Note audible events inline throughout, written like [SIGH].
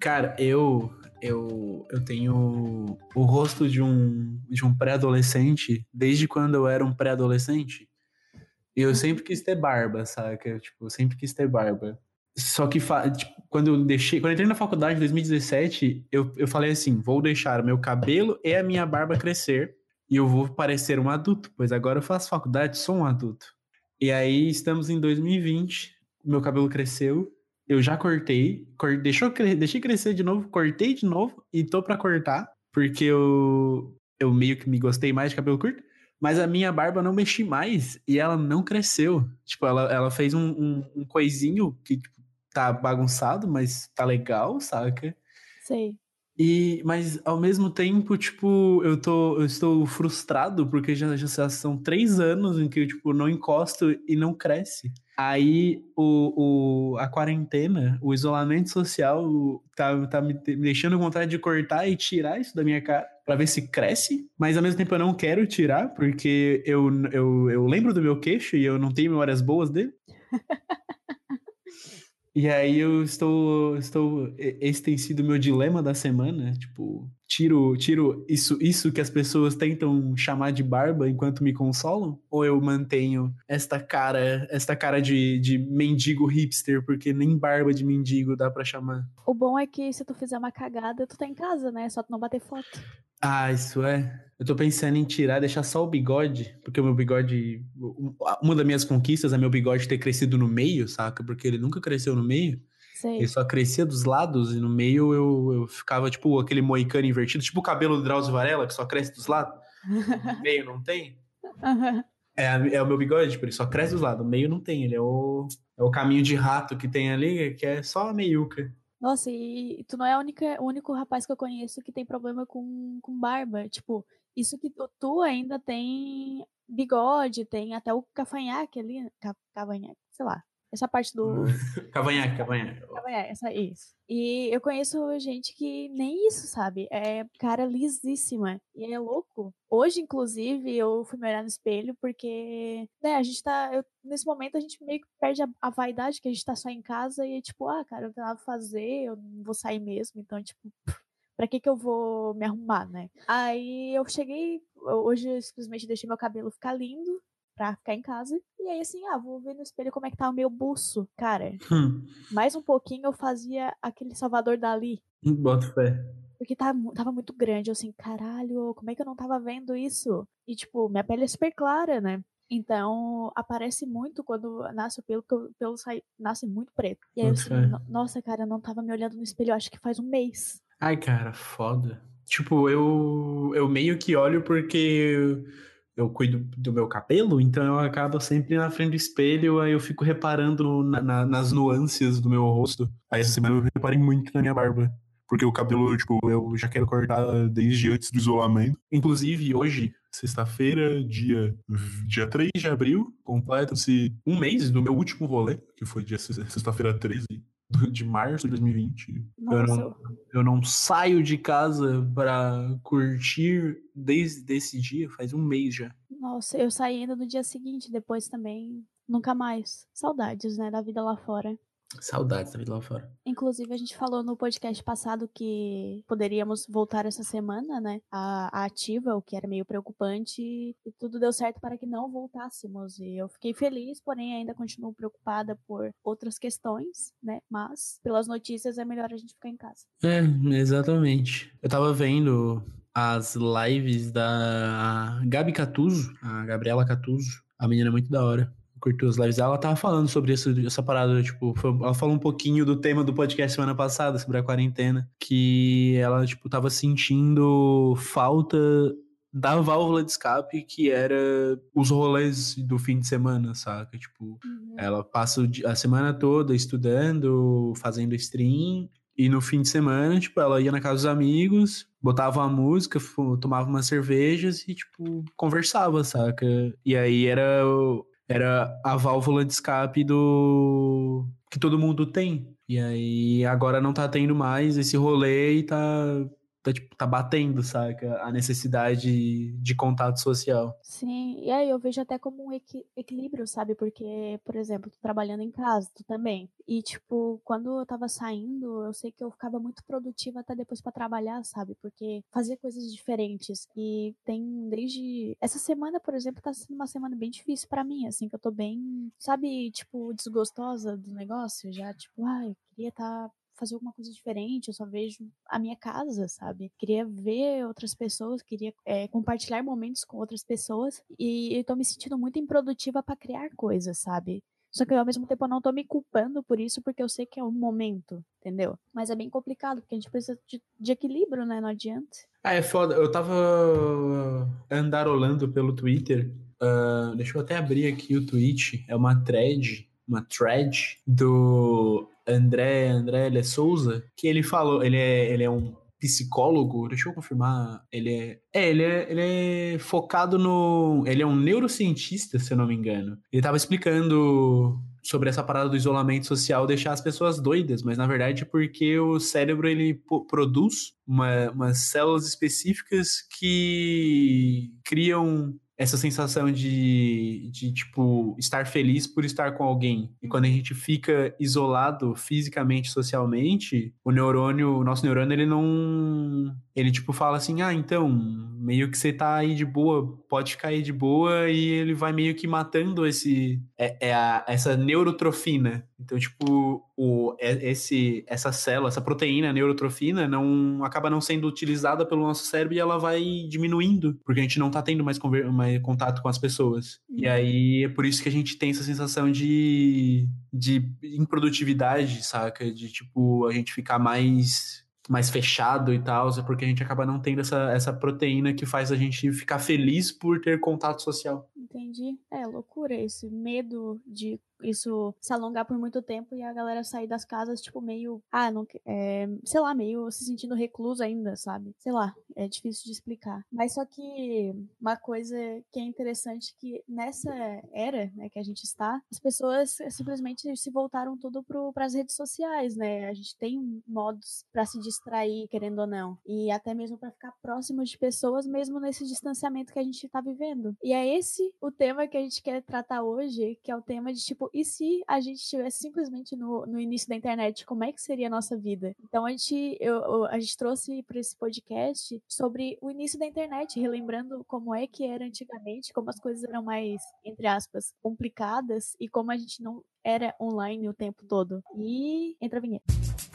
Cara, eu eu, eu tenho o rosto de um, de um pré-adolescente desde quando eu era um pré-adolescente. E eu sempre quis ter barba, saca? Tipo, eu sempre quis ter barba. Só que tipo, quando eu deixei, quando eu entrei na faculdade em 2017, eu, eu falei assim: vou deixar o meu cabelo e a minha barba crescer e eu vou parecer um adulto, pois agora eu faço faculdade, sou um adulto. E aí estamos em 2020, meu cabelo cresceu, eu já cortei, cor, deixou, deixei crescer de novo, cortei de novo e tô para cortar, porque eu, eu meio que me gostei mais de cabelo curto. Mas a minha barba não mexi mais e ela não cresceu. Tipo, ela, ela fez um, um, um coisinho que tipo, tá bagunçado, mas tá legal, saca? Sei. E, mas ao mesmo tempo, tipo, eu tô, eu estou frustrado porque já, já são três anos em que eu, tipo, não encosto e não cresce. Aí o, o, a quarentena, o isolamento social tá, tá me deixando vontade de cortar e tirar isso da minha cara para ver se cresce, mas ao mesmo tempo eu não quero tirar porque eu, eu, eu lembro do meu queixo e eu não tenho memórias boas dele. [LAUGHS] E aí eu estou, estou, esse tem sido o meu dilema da semana, tipo, tiro, tiro isso, isso que as pessoas tentam chamar de barba enquanto me consolam, ou eu mantenho esta cara, esta cara de, de mendigo hipster, porque nem barba de mendigo dá para chamar. O bom é que se tu fizer uma cagada, tu tá em casa, né? Só tu não bater foto. Ah, isso é. Eu tô pensando em tirar, deixar só o bigode, porque o meu bigode. Uma das minhas conquistas é meu bigode ter crescido no meio, saca? Porque ele nunca cresceu no meio. Sei. Ele só crescia dos lados e no meio eu, eu ficava tipo aquele moicano invertido, tipo o cabelo do Drauzio Varela, que só cresce dos lados. no [LAUGHS] meio não tem. É, é o meu bigode, tipo, ele só cresce dos lados. No meio não tem, ele é o, é o caminho de rato que tem ali, que é só a meiuca. Nossa, e tu não é a única, o único rapaz que eu conheço que tem problema com, com barba. Tipo, isso que tu, tu ainda tem bigode, tem até o cavanhaque ali. Cavanhaque, sei lá. Essa parte do. [LAUGHS] cavanhaque, cavanhaque. Cavanhaque, essa, isso. E eu conheço gente que nem isso, sabe? É cara lisíssima. E é louco. Hoje, inclusive, eu fui me olhar no espelho porque, né, a gente tá. Eu, nesse momento a gente meio que perde a, a, vaidade, que a gente tá só em casa e é tipo, ah, cara, eu não tenho nada pra fazer, eu não vou sair mesmo. Então, tipo. [LAUGHS] Pra que que eu vou me arrumar, né? Aí eu cheguei, hoje eu simplesmente deixei meu cabelo ficar lindo, pra ficar em casa. E aí, assim, ah, vou ver no espelho como é que tá o meu buço. Cara, hum. mais um pouquinho eu fazia aquele Salvador Dali. Bota fé. Porque tava, tava muito grande, eu assim, caralho, como é que eu não tava vendo isso? E, tipo, minha pele é super clara, né? Então, aparece muito quando nasce o pelo, que o pelo sai, nasce muito preto. E aí eu assim, nossa, cara, eu não tava me olhando no espelho, acho que faz um mês. Ai, cara, foda. Tipo, eu, eu meio que olho porque eu cuido do meu cabelo, então eu acabo sempre na frente do espelho, aí eu fico reparando na, na, nas nuances do meu rosto. Aí essa semana eu reparei muito na minha barba. Porque o cabelo, tipo, eu já quero cortar desde antes do isolamento. Inclusive, hoje, sexta-feira, dia, dia 3 de abril, completa-se um mês do meu último rolê, que foi dia sexta-feira 13 [LAUGHS] de março de 2020. Eu não, eu não saio de casa para curtir desde esse dia, faz um mês já. Nossa, eu saí ainda no dia seguinte, depois também nunca mais. Saudades, né, da vida lá fora. Saudades da vida lá fora. Inclusive, a gente falou no podcast passado que poderíamos voltar essa semana, né? A, a, ativa, o que era meio preocupante, e tudo deu certo para que não voltássemos. E eu fiquei feliz, porém ainda continuo preocupada por outras questões, né? Mas, pelas notícias, é melhor a gente ficar em casa. É, exatamente. Eu tava vendo as lives da Gabi Catuso, a Gabriela Catuso. A menina é muito da hora curtiu as lives ela tava falando sobre isso, essa parada, tipo, foi, ela falou um pouquinho do tema do podcast semana passada, sobre a quarentena, que ela, tipo, tava sentindo falta da válvula de escape que era os rolês do fim de semana, saca? Tipo, uhum. ela passa a semana toda estudando, fazendo stream, e no fim de semana, tipo, ela ia na casa dos amigos, botava uma música, tomava umas cervejas e, tipo, conversava, saca? E aí era era a válvula de escape do que todo mundo tem. E aí agora não tá tendo mais esse rolê e tá tá, tipo, tá batendo, saca? A necessidade de contato social. Sim, e aí eu vejo até como um equi equilíbrio, sabe? Porque, por exemplo, tô trabalhando em casa, tu também. E, tipo, quando eu tava saindo, eu sei que eu ficava muito produtiva até depois para trabalhar, sabe? Porque fazia coisas diferentes. E tem desde. Essa semana, por exemplo, tá sendo uma semana bem difícil para mim, assim, que eu tô bem, sabe, tipo, desgostosa do negócio. Já, tipo, ai, queria estar tá fazer alguma coisa diferente, eu só vejo a minha casa, sabe? Queria ver outras pessoas, queria é, compartilhar momentos com outras pessoas e eu tô me sentindo muito improdutiva para criar coisas, sabe? Só que ao mesmo tempo eu não tô me culpando por isso, porque eu sei que é um momento, entendeu? Mas é bem complicado, porque a gente precisa de, de equilíbrio, né? Não adianta. Ah, é foda. Eu tava andarolando pelo Twitter. Uh, deixa eu até abrir aqui o tweet. É uma thread, uma thread do André, André Le Souza, que ele falou, ele é, ele é um psicólogo, deixa eu confirmar, ele é, é, ele é, ele é focado no, ele é um neurocientista, se eu não me engano. Ele tava explicando sobre essa parada do isolamento social deixar as pessoas doidas, mas na verdade é porque o cérebro ele produz uma, umas células específicas que criam essa sensação de, de, tipo, estar feliz por estar com alguém. E quando a gente fica isolado fisicamente, socialmente, o neurônio, o nosso neurônio, ele não. Ele, tipo, fala assim: ah, então, meio que você tá aí de boa, pode ficar aí de boa, e ele vai meio que matando esse. É, é a, essa neurotrofina. Então, tipo, o, é, esse, essa célula, essa proteína neurotrofina, não acaba não sendo utilizada pelo nosso cérebro e ela vai diminuindo, porque a gente não tá tendo mais, mais contato com as pessoas. E uhum. aí é por isso que a gente tem essa sensação de, de improdutividade, saca? De, tipo, a gente ficar mais mais fechado e tal, é porque a gente acaba não tendo essa, essa proteína que faz a gente ficar feliz por ter contato social. Entendi. É loucura esse medo de isso se alongar por muito tempo e a galera sair das casas, tipo, meio, ah, não, é, sei lá, meio se sentindo recluso ainda, sabe? Sei lá, é difícil de explicar. Mas só que uma coisa que é interessante que nessa era, né, que a gente está, as pessoas simplesmente se voltaram tudo para as redes sociais, né? A gente tem modos para se distrair, querendo ou não, e até mesmo para ficar próximo de pessoas, mesmo nesse distanciamento que a gente tá vivendo. E é esse o tema que a gente quer tratar hoje, que é o tema de tipo e se a gente estivesse simplesmente no, no início da internet, como é que seria a nossa vida? Então a gente, eu, a gente trouxe para esse podcast sobre o início da internet, relembrando como é que era antigamente, como as coisas eram mais, entre aspas, complicadas e como a gente não era online o tempo todo. E entra a vinheta.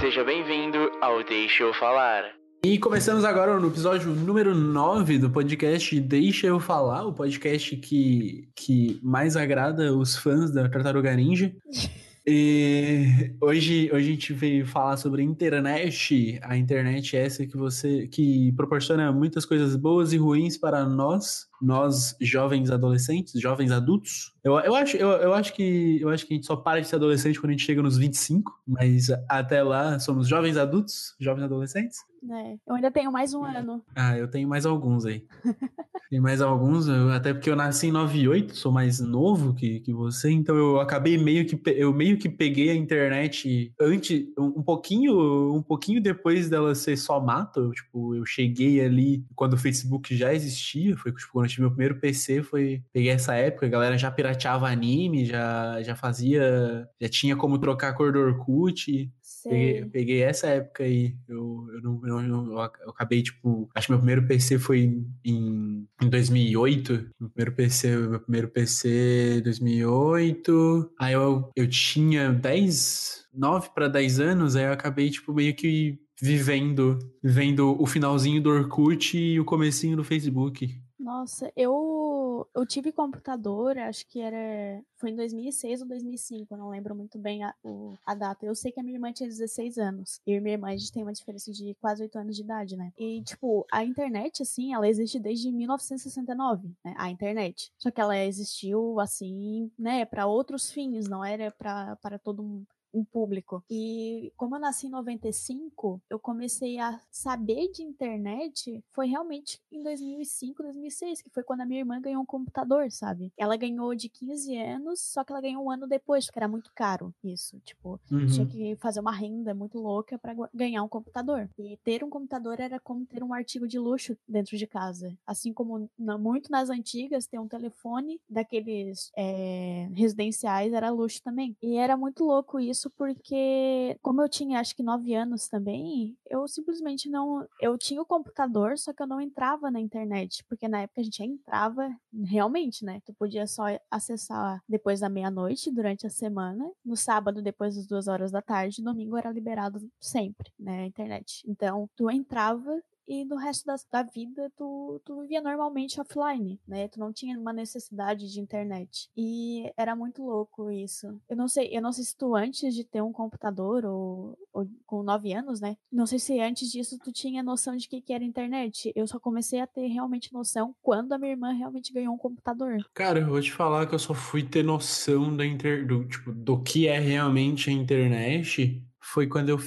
Seja bem-vindo ao Deixa Eu Falar. E começamos agora no episódio número 9 do podcast Deixa Eu Falar, o podcast que, que mais agrada os fãs da Tartaruga Ninja. E hoje, hoje a gente veio falar sobre internet. A internet é essa que você que proporciona muitas coisas boas e ruins para nós, nós jovens adolescentes, jovens adultos. Eu, eu, acho, eu, eu, acho que, eu acho que a gente só para de ser adolescente quando a gente chega nos 25, mas até lá somos jovens adultos, jovens adolescentes. É, eu ainda tenho mais um ano. Ah, eu tenho mais alguns aí. [LAUGHS] Tem mais alguns, até porque eu nasci em 98, sou mais novo que, que você, então eu acabei meio que eu meio que peguei a internet antes, um pouquinho, um pouquinho depois dela ser só mato, tipo, eu cheguei ali quando o Facebook já existia, foi tipo, quando eu tive meu primeiro PC, foi peguei essa época, a galera já pirateava anime, já já fazia, já tinha como trocar a cor do Orkut. Peguei, peguei, essa época aí. Eu, eu, não, eu, eu, eu, acabei, tipo. Acho que meu primeiro PC foi em, em 2008. Meu primeiro PC, meu primeiro PC 2008. Aí eu, eu tinha 10, 9 para 10 anos. Aí eu acabei, tipo, meio que vivendo, vivendo o finalzinho do Orkut e o comecinho do Facebook. Nossa, eu eu tive computador, acho que era foi em 2006 ou 2005, eu não lembro muito bem a, o, a data. Eu sei que a minha irmã tinha 16 anos. E minha irmã a gente tem uma diferença de quase 8 anos de idade, né? E tipo, a internet assim, ela existe desde 1969, né? A internet. Só que ela existiu assim, né, para outros fins, não era para todo mundo em público. E como eu nasci em 95, eu comecei a saber de internet foi realmente em 2005, 2006, que foi quando a minha irmã ganhou um computador, sabe? Ela ganhou de 15 anos, só que ela ganhou um ano depois, porque era muito caro isso. Tipo, uhum. tinha que fazer uma renda muito louca para ganhar um computador. E ter um computador era como ter um artigo de luxo dentro de casa. Assim como na, muito nas antigas, ter um telefone daqueles é, residenciais era luxo também. E era muito louco isso, porque como eu tinha acho que 9 anos também, eu simplesmente não. Eu tinha o computador, só que eu não entrava na internet. Porque na época a gente entrava realmente, né? Tu podia só acessar depois da meia-noite durante a semana. No sábado, depois das duas horas da tarde. Domingo era liberado sempre, né? A internet. Então, tu entrava e no resto da, da vida tu, tu vivia normalmente offline, né? Tu não tinha uma necessidade de internet. E era muito louco isso. Eu não sei, eu não sei se tu antes de ter um computador ou, ou com nove anos, né? Não sei se antes disso tu tinha noção de que, que era internet. Eu só comecei a ter realmente noção quando a minha irmã realmente ganhou um computador. Cara, eu vou te falar que eu só fui ter noção da inter... do, tipo, do que é realmente a internet foi quando eu,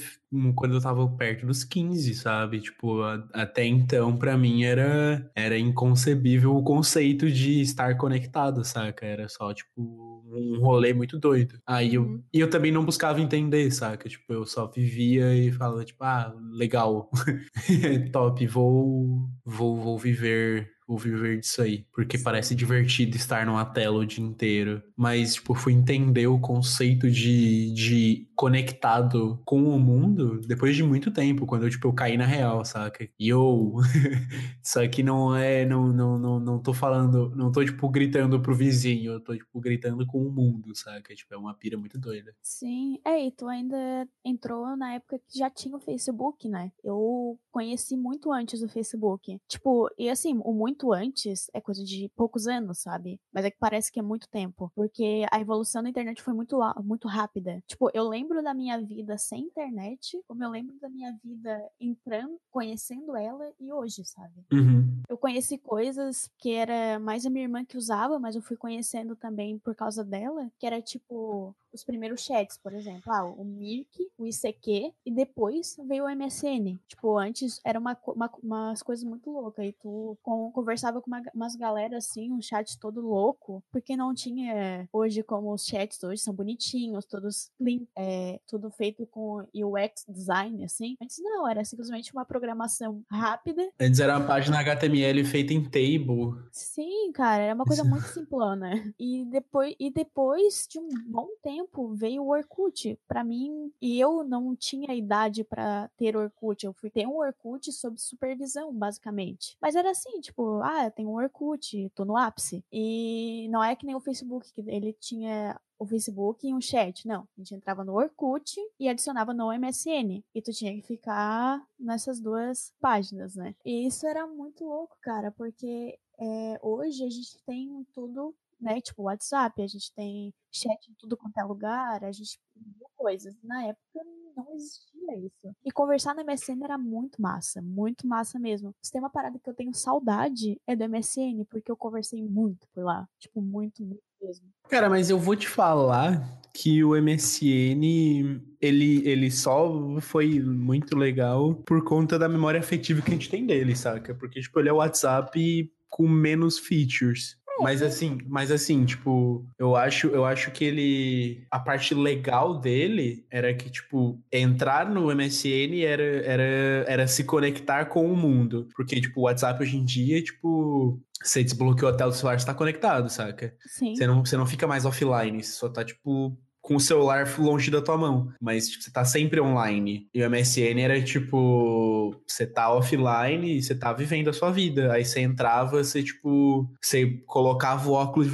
quando eu tava perto dos 15, sabe? Tipo, a, até então, para mim, era, era inconcebível o conceito de estar conectado, saca? Era só, tipo, um rolê muito doido. Aí eu, uhum. e eu também não buscava entender, saca? Tipo, eu só vivia e falava, tipo, ah, legal, [LAUGHS] top, vou, vou, vou viver vou viver disso aí. Porque parece divertido estar numa tela o dia inteiro. Mas, tipo, fui entender o conceito de, de conectado com o mundo depois de muito tempo, quando eu, tipo, eu caí na real, saca? E eu. [LAUGHS] Isso aqui não é. Não, não, não, não tô falando. Não tô, tipo, gritando pro vizinho. Eu tô, tipo, gritando com o mundo, saca? Tipo, é uma pira muito doida. Sim. É, e tu ainda entrou na época que já tinha o Facebook, né? Eu conheci muito antes do Facebook. Tipo, e assim, o muito antes é coisa de poucos anos, sabe? Mas é que parece que é muito tempo. Porque a evolução da internet foi muito, muito rápida. Tipo, eu lembro da minha vida sem internet, como eu lembro da minha vida entrando, conhecendo ela e hoje, sabe? Uhum. Eu conheci coisas que era mais a minha irmã que usava, mas eu fui conhecendo também por causa dela, que era tipo os primeiros chats, por exemplo, ah, o Mirk, o ICQ, e depois veio o MSN. Tipo, antes era uma, uma umas coisas muito loucas, e tu com, conversava com uma, umas galera assim, um chat todo louco, porque não tinha hoje como os chats hoje são bonitinhos, todos clean, é, tudo feito com UX design, assim. Antes não, era simplesmente uma programação rápida. Antes era uma página HTML feita em table. Sim, cara, era uma coisa [LAUGHS] muito simplona. E depois, e depois de um bom tempo, tempo veio o Orkut para mim e eu não tinha idade para ter Orkut. Eu fui ter um Orkut sob supervisão, basicamente. Mas era assim, tipo, ah, tem um Orkut, tô no ápice. E não é que nem o Facebook, que ele tinha o Facebook e um chat. Não, a gente entrava no Orkut e adicionava no MSN. E tu tinha que ficar nessas duas páginas, né? E isso era muito louco, cara, porque é, hoje a gente tem tudo né? Tipo, WhatsApp, a gente tem chat em tudo quanto é lugar, a gente viu coisas. Na época não existia isso. E conversar no MSN era muito massa, muito massa mesmo. Se tem uma parada que eu tenho saudade é do MSN, porque eu conversei muito por lá. Tipo, muito, muito mesmo. Cara, mas eu vou te falar que o MSN ele, ele só foi muito legal por conta da memória afetiva que a gente tem dele, saca? Porque, tipo, ele é o WhatsApp com menos features. Mas assim, mas assim, tipo, eu acho, eu acho que ele. A parte legal dele era que, tipo, entrar no MSN era, era, era se conectar com o mundo. Porque, tipo, o WhatsApp hoje em dia, tipo, você desbloqueou a tela do celular, você tá conectado, saca? Sim. Você não, você não fica mais offline, você só tá, tipo, com o celular longe da tua mão. Mas tipo, você tá sempre online. E o MSN era tipo, você tá offline e você tá vivendo a sua vida. Aí você entrava, você tipo, você colocava o óculos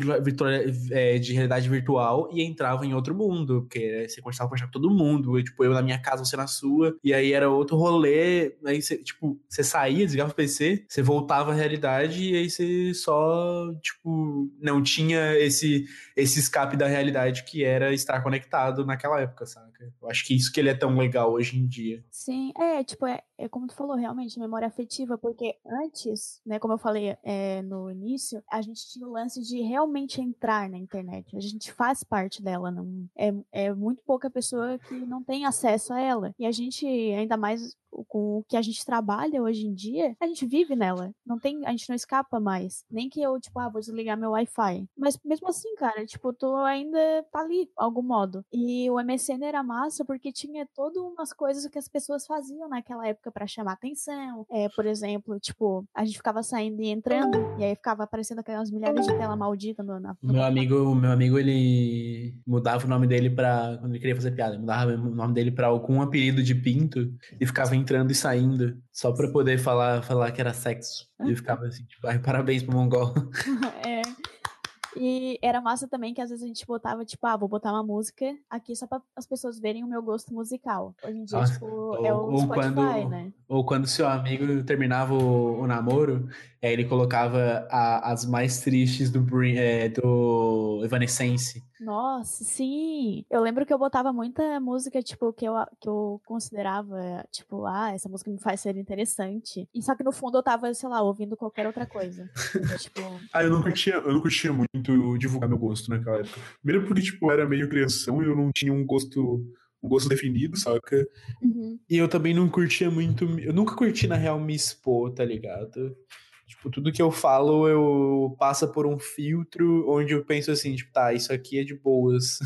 é, de realidade virtual e entrava em outro mundo. Porque você conversava com todo mundo. Eu, tipo, eu na minha casa, você na sua. E aí era outro rolê. Aí você, tipo, você saía, desligava o PC, você voltava à realidade e aí você só, tipo, não tinha esse, esse escape da realidade que era estar conectado naquela época, Eu acho que isso que ele é tão legal hoje em dia. Sim, é, tipo, é, é como tu falou, realmente, memória afetiva, porque antes, né, como eu falei é, no início, a gente tinha o lance de realmente entrar na internet. A gente faz parte dela, não é, é muito pouca pessoa que não tem acesso a ela. E a gente, ainda mais com o que a gente trabalha hoje em dia, a gente vive nela. Não tem, a gente não escapa mais. Nem que eu, tipo, ah, vou desligar meu Wi-Fi. Mas mesmo assim, cara, tipo, tô ainda tá ali, de algum modo. E o MSN era massa porque tinha todas umas coisas que as pessoas faziam naquela época para chamar atenção. É, por exemplo, tipo, a gente ficava saindo e entrando, e aí ficava aparecendo aquelas milhares de tela maldita no, na. Meu amigo, meu amigo, ele mudava o nome dele pra. Quando ele queria fazer piada, mudava o nome dele pra algum apelido de pinto e ficava entrando e saindo só pra poder falar, falar que era sexo. E ficava assim, tipo, ai, parabéns pro Mongol. [LAUGHS] é. E era massa também que às vezes a gente botava, tipo, ah, vou botar uma música aqui só para as pessoas verem o meu gosto musical. Hoje em dia, Nossa, tipo, ou, é o Spotify, quando, né? Ou quando seu amigo terminava o, o namoro, aí ele colocava a, as mais tristes do, é, do Evanescence. Nossa, sim. Eu lembro que eu botava muita música, tipo, que eu, que eu considerava, tipo, ah, essa música me faz ser interessante. E só que no fundo eu tava, sei lá, ouvindo qualquer outra coisa. tipo... [LAUGHS] ah, eu não curtia, eu não curtia muito divulgar meu gosto naquela época. Primeiro porque, tipo, eu era meio criação e eu não tinha um gosto um gosto definido, saca? Uhum. E eu também não curtia muito. Eu nunca curti, na real, me expor, tá ligado? Tipo, tudo que eu falo, eu passa por um filtro onde eu penso assim, tipo, tá, isso aqui é de boas.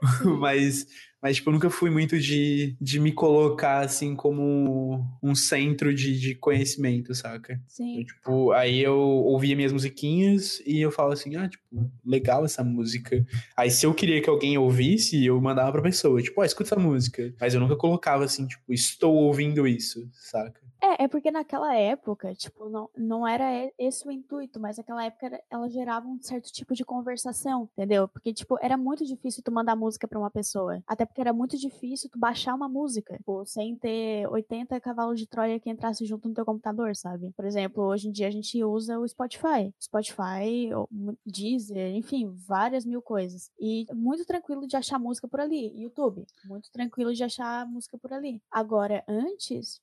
[LAUGHS] mas, mas, tipo, eu nunca fui muito de, de me colocar, assim, como um centro de, de conhecimento, saca? Sim. Eu, tipo, aí eu ouvia minhas musiquinhas e eu falo assim, ah, tipo, legal essa música. Aí se eu queria que alguém ouvisse, eu mandava pra pessoa, tipo, ó, oh, escuta essa música. Mas eu nunca colocava assim, tipo, estou ouvindo isso, saca? É, é porque naquela época, tipo, não, não era esse o intuito, mas naquela época ela gerava um certo tipo de conversação, entendeu? Porque, tipo, era muito difícil tu mandar música pra uma pessoa. Até porque era muito difícil tu baixar uma música, tipo, sem ter 80 cavalos de Troia que entrasse junto no teu computador, sabe? Por exemplo, hoje em dia a gente usa o Spotify. Spotify, Deezer, enfim, várias mil coisas. E muito tranquilo de achar música por ali. YouTube, muito tranquilo de achar música por ali. Agora, antes,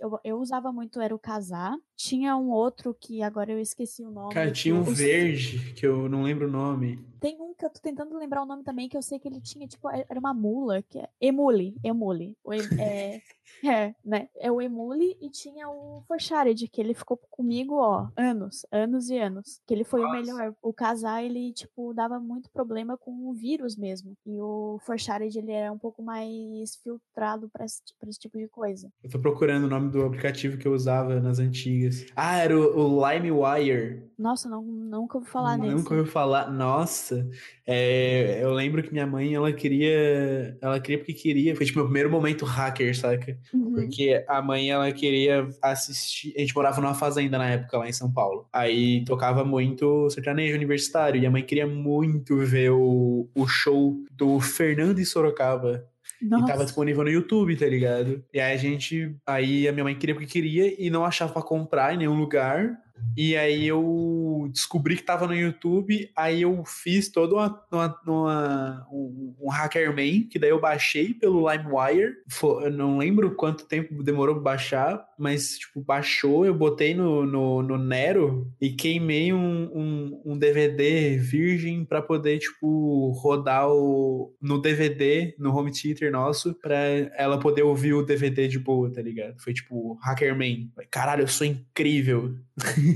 eu, eu eu usava muito era o casar. Tinha um outro que agora eu esqueci o nome. Cara, tinha um verde, que eu não lembro o nome. Tem um que eu tô tentando lembrar o nome também, que eu sei que ele tinha, tipo, é, era uma mula, que é Emule, Emule. O, é, [LAUGHS] é, né? É o Emule e tinha o Forshared, que ele ficou comigo, ó, anos, anos e anos. Que ele foi Nossa. o melhor. O casar, ele, tipo, dava muito problema com o vírus mesmo. E o Forshared, ele era um pouco mais filtrado pra esse, pra esse tipo de coisa. Eu tô procurando o nome do aplicativo que eu usava nas antigas. Ah, era o, o LimeWire. Nossa, não, nunca ouvi falar nesse. Nunca ouvi falar. Nossa, é, eu lembro que minha mãe, ela queria. Ela queria porque queria. Foi tipo meu primeiro momento hacker, saca? Uhum. Porque a mãe, ela queria assistir. A gente morava numa fazenda na época lá em São Paulo. Aí tocava muito sertanejo universitário. E a mãe queria muito ver o, o show do Fernando e Sorocaba. Nossa. E tava disponível no YouTube, tá ligado? E aí a gente. Aí a minha mãe queria porque queria e não achava pra comprar em nenhum lugar. E aí eu descobri que tava no YouTube, aí eu fiz todo uma, uma, uma, um, um Hackerman, que daí eu baixei pelo LimeWire. Eu não lembro quanto tempo demorou pra baixar, mas, tipo, baixou, eu botei no, no, no Nero e queimei um, um, um DVD virgem para poder, tipo, rodar o, no DVD, no home theater nosso, pra ela poder ouvir o DVD de boa, tá ligado? Foi, tipo, Hackerman. Caralho, eu sou incrível. [LAUGHS]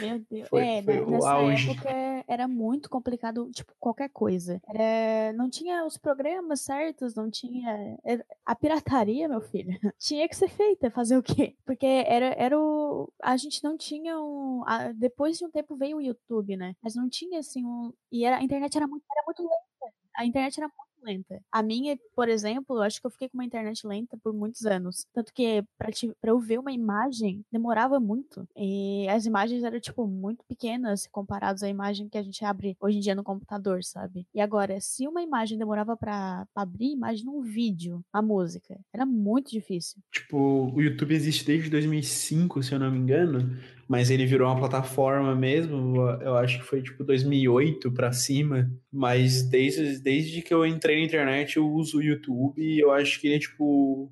Meu Deus. Foi, é, foi nessa auge. época era muito complicado, tipo, qualquer coisa. Era, não tinha os programas certos, não tinha. A pirataria, meu filho, [LAUGHS] tinha que ser feita. Fazer o quê? Porque era, era o. A gente não tinha um. A, depois de um tempo veio o YouTube, né? Mas não tinha assim um. E era, a internet era muito, era muito lenta. A internet era muito lenta. A minha, por exemplo, eu acho que eu fiquei com uma internet lenta por muitos anos. Tanto que pra, te, pra eu ver uma imagem, demorava muito. E as imagens eram, tipo, muito pequenas comparadas à imagem que a gente abre hoje em dia no computador, sabe? E agora, se uma imagem demorava pra, pra abrir, imagina um vídeo, a música. Era muito difícil. Tipo, o YouTube existe desde 2005, se eu não me engano. Mas ele virou uma plataforma mesmo, eu acho que foi tipo 2008 pra cima, mas desde, desde que eu entrei na internet eu uso o YouTube e eu acho que ele é tipo,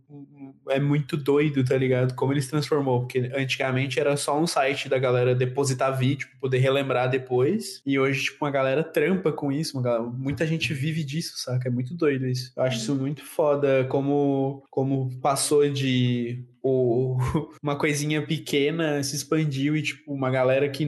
é muito doido, tá ligado? Como ele se transformou, porque antigamente era só um site da galera depositar vídeo poder relembrar depois, e hoje tipo uma galera trampa com isso, galera, muita gente vive disso, saca? É muito doido isso. Eu acho isso muito foda como, como passou de o, [LAUGHS] uma coisinha pequena se expandiu e, tipo, uma galera que,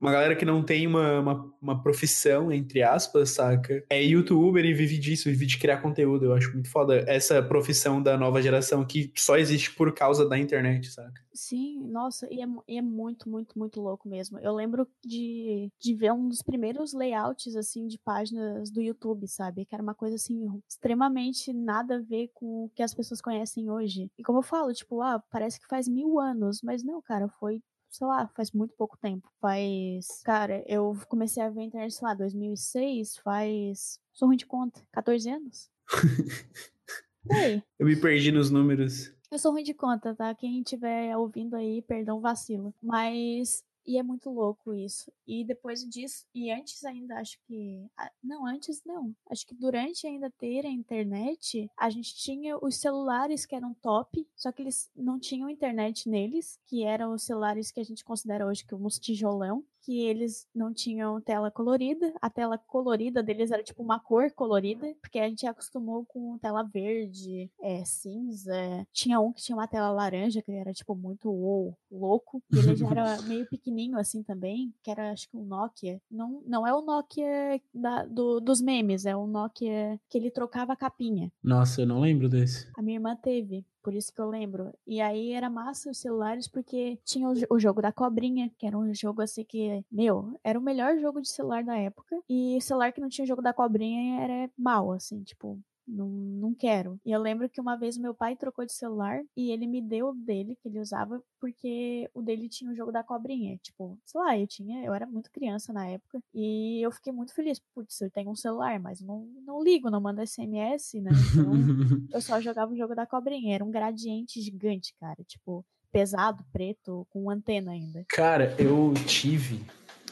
uma galera que não tem uma, uma, uma, profissão, entre aspas, saca? É youtuber e vive disso, vive de criar conteúdo. Eu acho muito foda essa profissão da nova geração que só existe por causa da internet, saca? Sim, nossa, e é, e é muito, muito, muito louco mesmo. Eu lembro de, de ver um dos primeiros layouts, assim, de páginas do YouTube, sabe? Que era uma coisa, assim, extremamente nada a ver com o que as pessoas conhecem hoje. E como eu falo, tipo, ah, parece que faz mil anos, mas não, cara, foi sei lá, faz muito pouco tempo. Faz. Cara, eu comecei a ver a internet, sei lá, 2006, faz. Sou ruim de conta, 14 anos? [LAUGHS] Ei. Eu me perdi nos números. Eu sou ruim de conta, tá? Quem estiver ouvindo aí, perdão, vacilo. Mas e é muito louco isso. E depois disso, e antes ainda, acho que. Não, antes não. Acho que durante ainda ter a internet, a gente tinha os celulares que eram top, só que eles não tinham internet neles, que eram os celulares que a gente considera hoje como os tijolão que eles não tinham tela colorida. A tela colorida deles era tipo uma cor colorida, porque a gente acostumou com tela verde, é, cinza. Tinha um que tinha uma tela laranja, que era tipo muito oh, louco. E ele já era [LAUGHS] meio pequenininho assim também, que era acho que um Nokia. Não, não é o Nokia da, do, dos memes, é o Nokia que ele trocava a capinha. Nossa, eu não lembro desse. A minha irmã teve por isso que eu lembro. E aí era massa os celulares porque tinha o, o, jogo da cobrinha, que era um jogo assim que, meu, era o melhor jogo de celular da época. E celular que não tinha jogo da cobrinha era mal, assim, tipo, não, não quero. E eu lembro que uma vez meu pai trocou de celular e ele me deu o dele, que ele usava, porque o dele tinha o jogo da cobrinha. Tipo, sei lá, eu tinha, eu era muito criança na época e eu fiquei muito feliz. Putz, eu tenho um celular, mas não, não ligo, não mando SMS, né? Então [LAUGHS] eu só jogava o jogo da cobrinha. Era um gradiente gigante, cara. Tipo, pesado, preto, com antena ainda. Cara, eu tive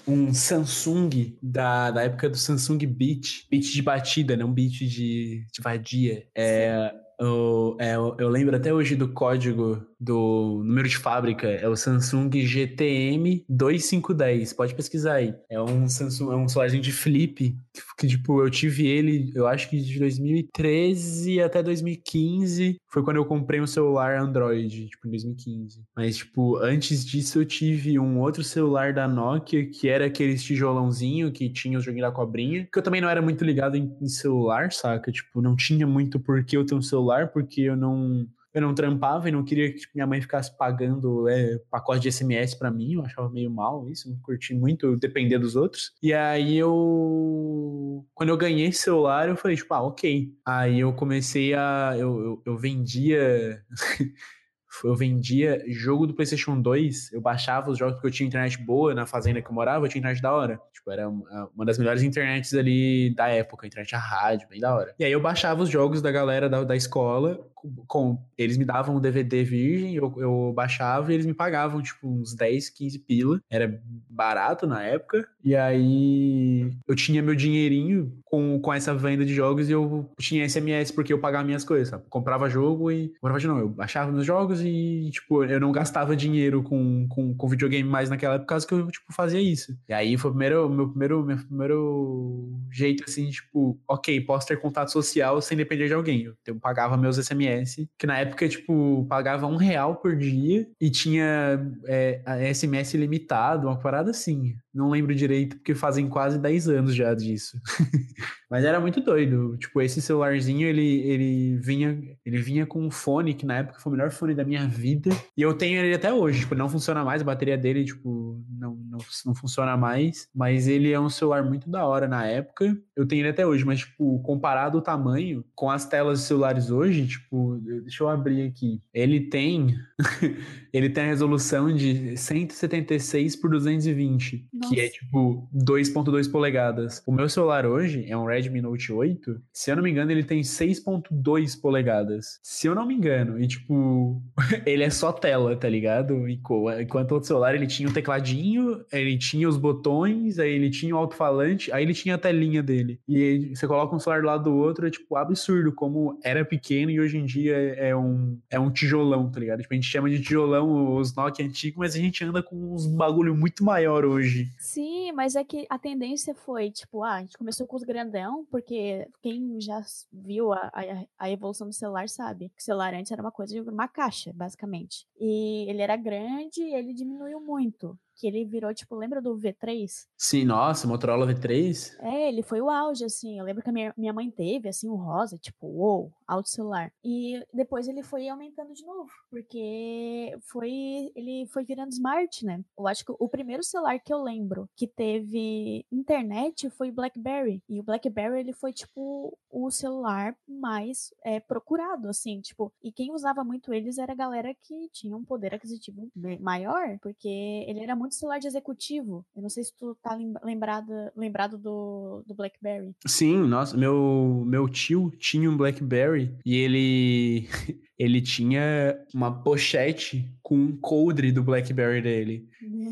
um Samsung da, da época do Samsung Beat, beat de batida? Um beat de, de vadia. É, eu, é, eu lembro até hoje do código do número de fábrica, é o Samsung GTM 2510. Pode pesquisar aí. É um Samsung, é um celularzinho de flip que, tipo, eu tive ele, eu acho que de 2013 até 2015 foi quando eu comprei um celular Android, tipo, em 2015. Mas, tipo, antes disso eu tive um outro celular da Nokia que era aquele tijolãozinho que tinha o joguinho da cobrinha, que eu também não era muito ligado em, em celular, saca? Tipo, não tinha muito por que eu ter um celular porque eu não eu não trampava e não queria que tipo, minha mãe ficasse pagando é, pacote de SMS para mim, eu achava meio mal isso, não curti muito depender dos outros. E aí eu quando eu ganhei esse celular, eu falei tipo, ah, OK. Aí eu comecei a eu, eu, eu vendia [LAUGHS] eu vendia jogo do PlayStation 2, eu baixava os jogos porque eu tinha internet boa na fazenda que eu morava, eu tinha internet da hora. Tipo, era uma das melhores internets ali da época, internet a rádio, bem da hora. E aí eu baixava os jogos da galera da, da escola, com, eles me davam um DVD virgem, eu, eu baixava e eles me pagavam, tipo, uns 10, 15 pila. Era barato na época. E aí eu tinha meu dinheirinho com, com essa venda de jogos e eu tinha SMS porque eu pagava minhas coisas, sabe? Comprava jogo e. Comprava não, eu baixava meus jogos e, tipo, eu não gastava dinheiro com, com, com videogame mais naquela época, por causa que eu, tipo, fazia isso. E aí foi o primeiro, meu primeiro, meu primeiro jeito, assim, tipo, ok, posso ter contato social sem depender de alguém. Eu, eu pagava meus SMS, que na época, tipo, pagava um real por dia e tinha é, SMS limitado, uma parada assim. Não lembro direito, porque fazem quase 10 anos já disso. [LAUGHS] Mas era muito doido. Tipo, esse celularzinho, ele, ele vinha ele vinha com um fone, que na época foi o melhor fone da minha vida. E eu tenho ele até hoje. Tipo, não funciona mais, a bateria dele, tipo, não, não, não funciona mais. Mas ele é um celular muito da hora na época. Eu tenho ele até hoje, mas, tipo, comparado o tamanho com as telas de celulares hoje, tipo, deixa eu abrir aqui. Ele tem. [LAUGHS] ele tem a resolução de 176 por 220. Nossa. Que é tipo 2.2 polegadas. O meu celular hoje é um Redmi Note 8. Se eu não me engano, ele tem 6.2 polegadas. Se eu não me engano. E tipo, [LAUGHS] ele é só tela, tá ligado? Enqu- Enquanto o outro celular ele tinha o tecladinho, ele tinha os botões, aí ele tinha o alto-falante, aí ele tinha a telinha dele. E você coloca um celular do lado do outro, é tipo absurdo como era pequeno e hoje em dia é um, é um tijolão, tá ligado? Tipo, a gente chama de tijolão os Nokia antigos, mas a gente anda com uns bagulho muito maior hoje. Sim, mas é que a tendência foi, tipo, ah, a gente começou com os grandão, porque quem já viu a, a, a evolução do celular sabe que o celular antes era uma coisa de uma caixa, basicamente. E ele era grande e ele diminuiu muito. Que ele virou, tipo, lembra do V3? Sim, nossa, Motorola V3. É, ele foi o auge, assim. Eu lembro que a minha, minha mãe teve, assim, o rosa, tipo, uou, alto celular. E depois ele foi aumentando de novo, porque foi. Ele foi virando smart, né? Eu acho que o primeiro celular que eu lembro que teve internet foi o Blackberry. E o Blackberry, ele foi, tipo, o celular mais é, procurado, assim, tipo. E quem usava muito eles era a galera que tinha um poder aquisitivo maior, porque ele era muito celular de executivo. Eu não sei se tu tá lem- lembrado, do, do Blackberry. Sim, nossa, meu, meu tio tinha um BlackBerry e ele [LAUGHS] ele tinha uma pochete com um coldre do BlackBerry dele.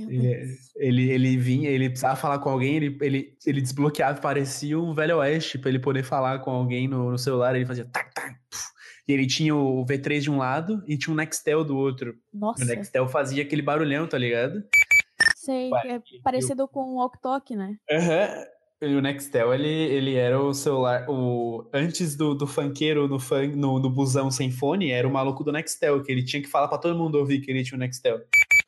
Ele, ele, ele vinha, ele precisava falar com alguém, ele, ele, ele desbloqueava, parecia um velho oeste pra ele poder falar com alguém no, no celular, ele fazia tac, tac, puf. E ele tinha o V3 de um lado e tinha um Nextel do outro. Nossa, o Nextel fazia aquele barulhão, tá ligado? Sei, é parecido com o Walk né? Aham. E o Nextel, ele, ele era o celular. O, antes do, do funkeiro no, fun, no, no busão sem fone, era o maluco do Nextel, que ele tinha que falar pra todo mundo ouvir que ele tinha o Nextel.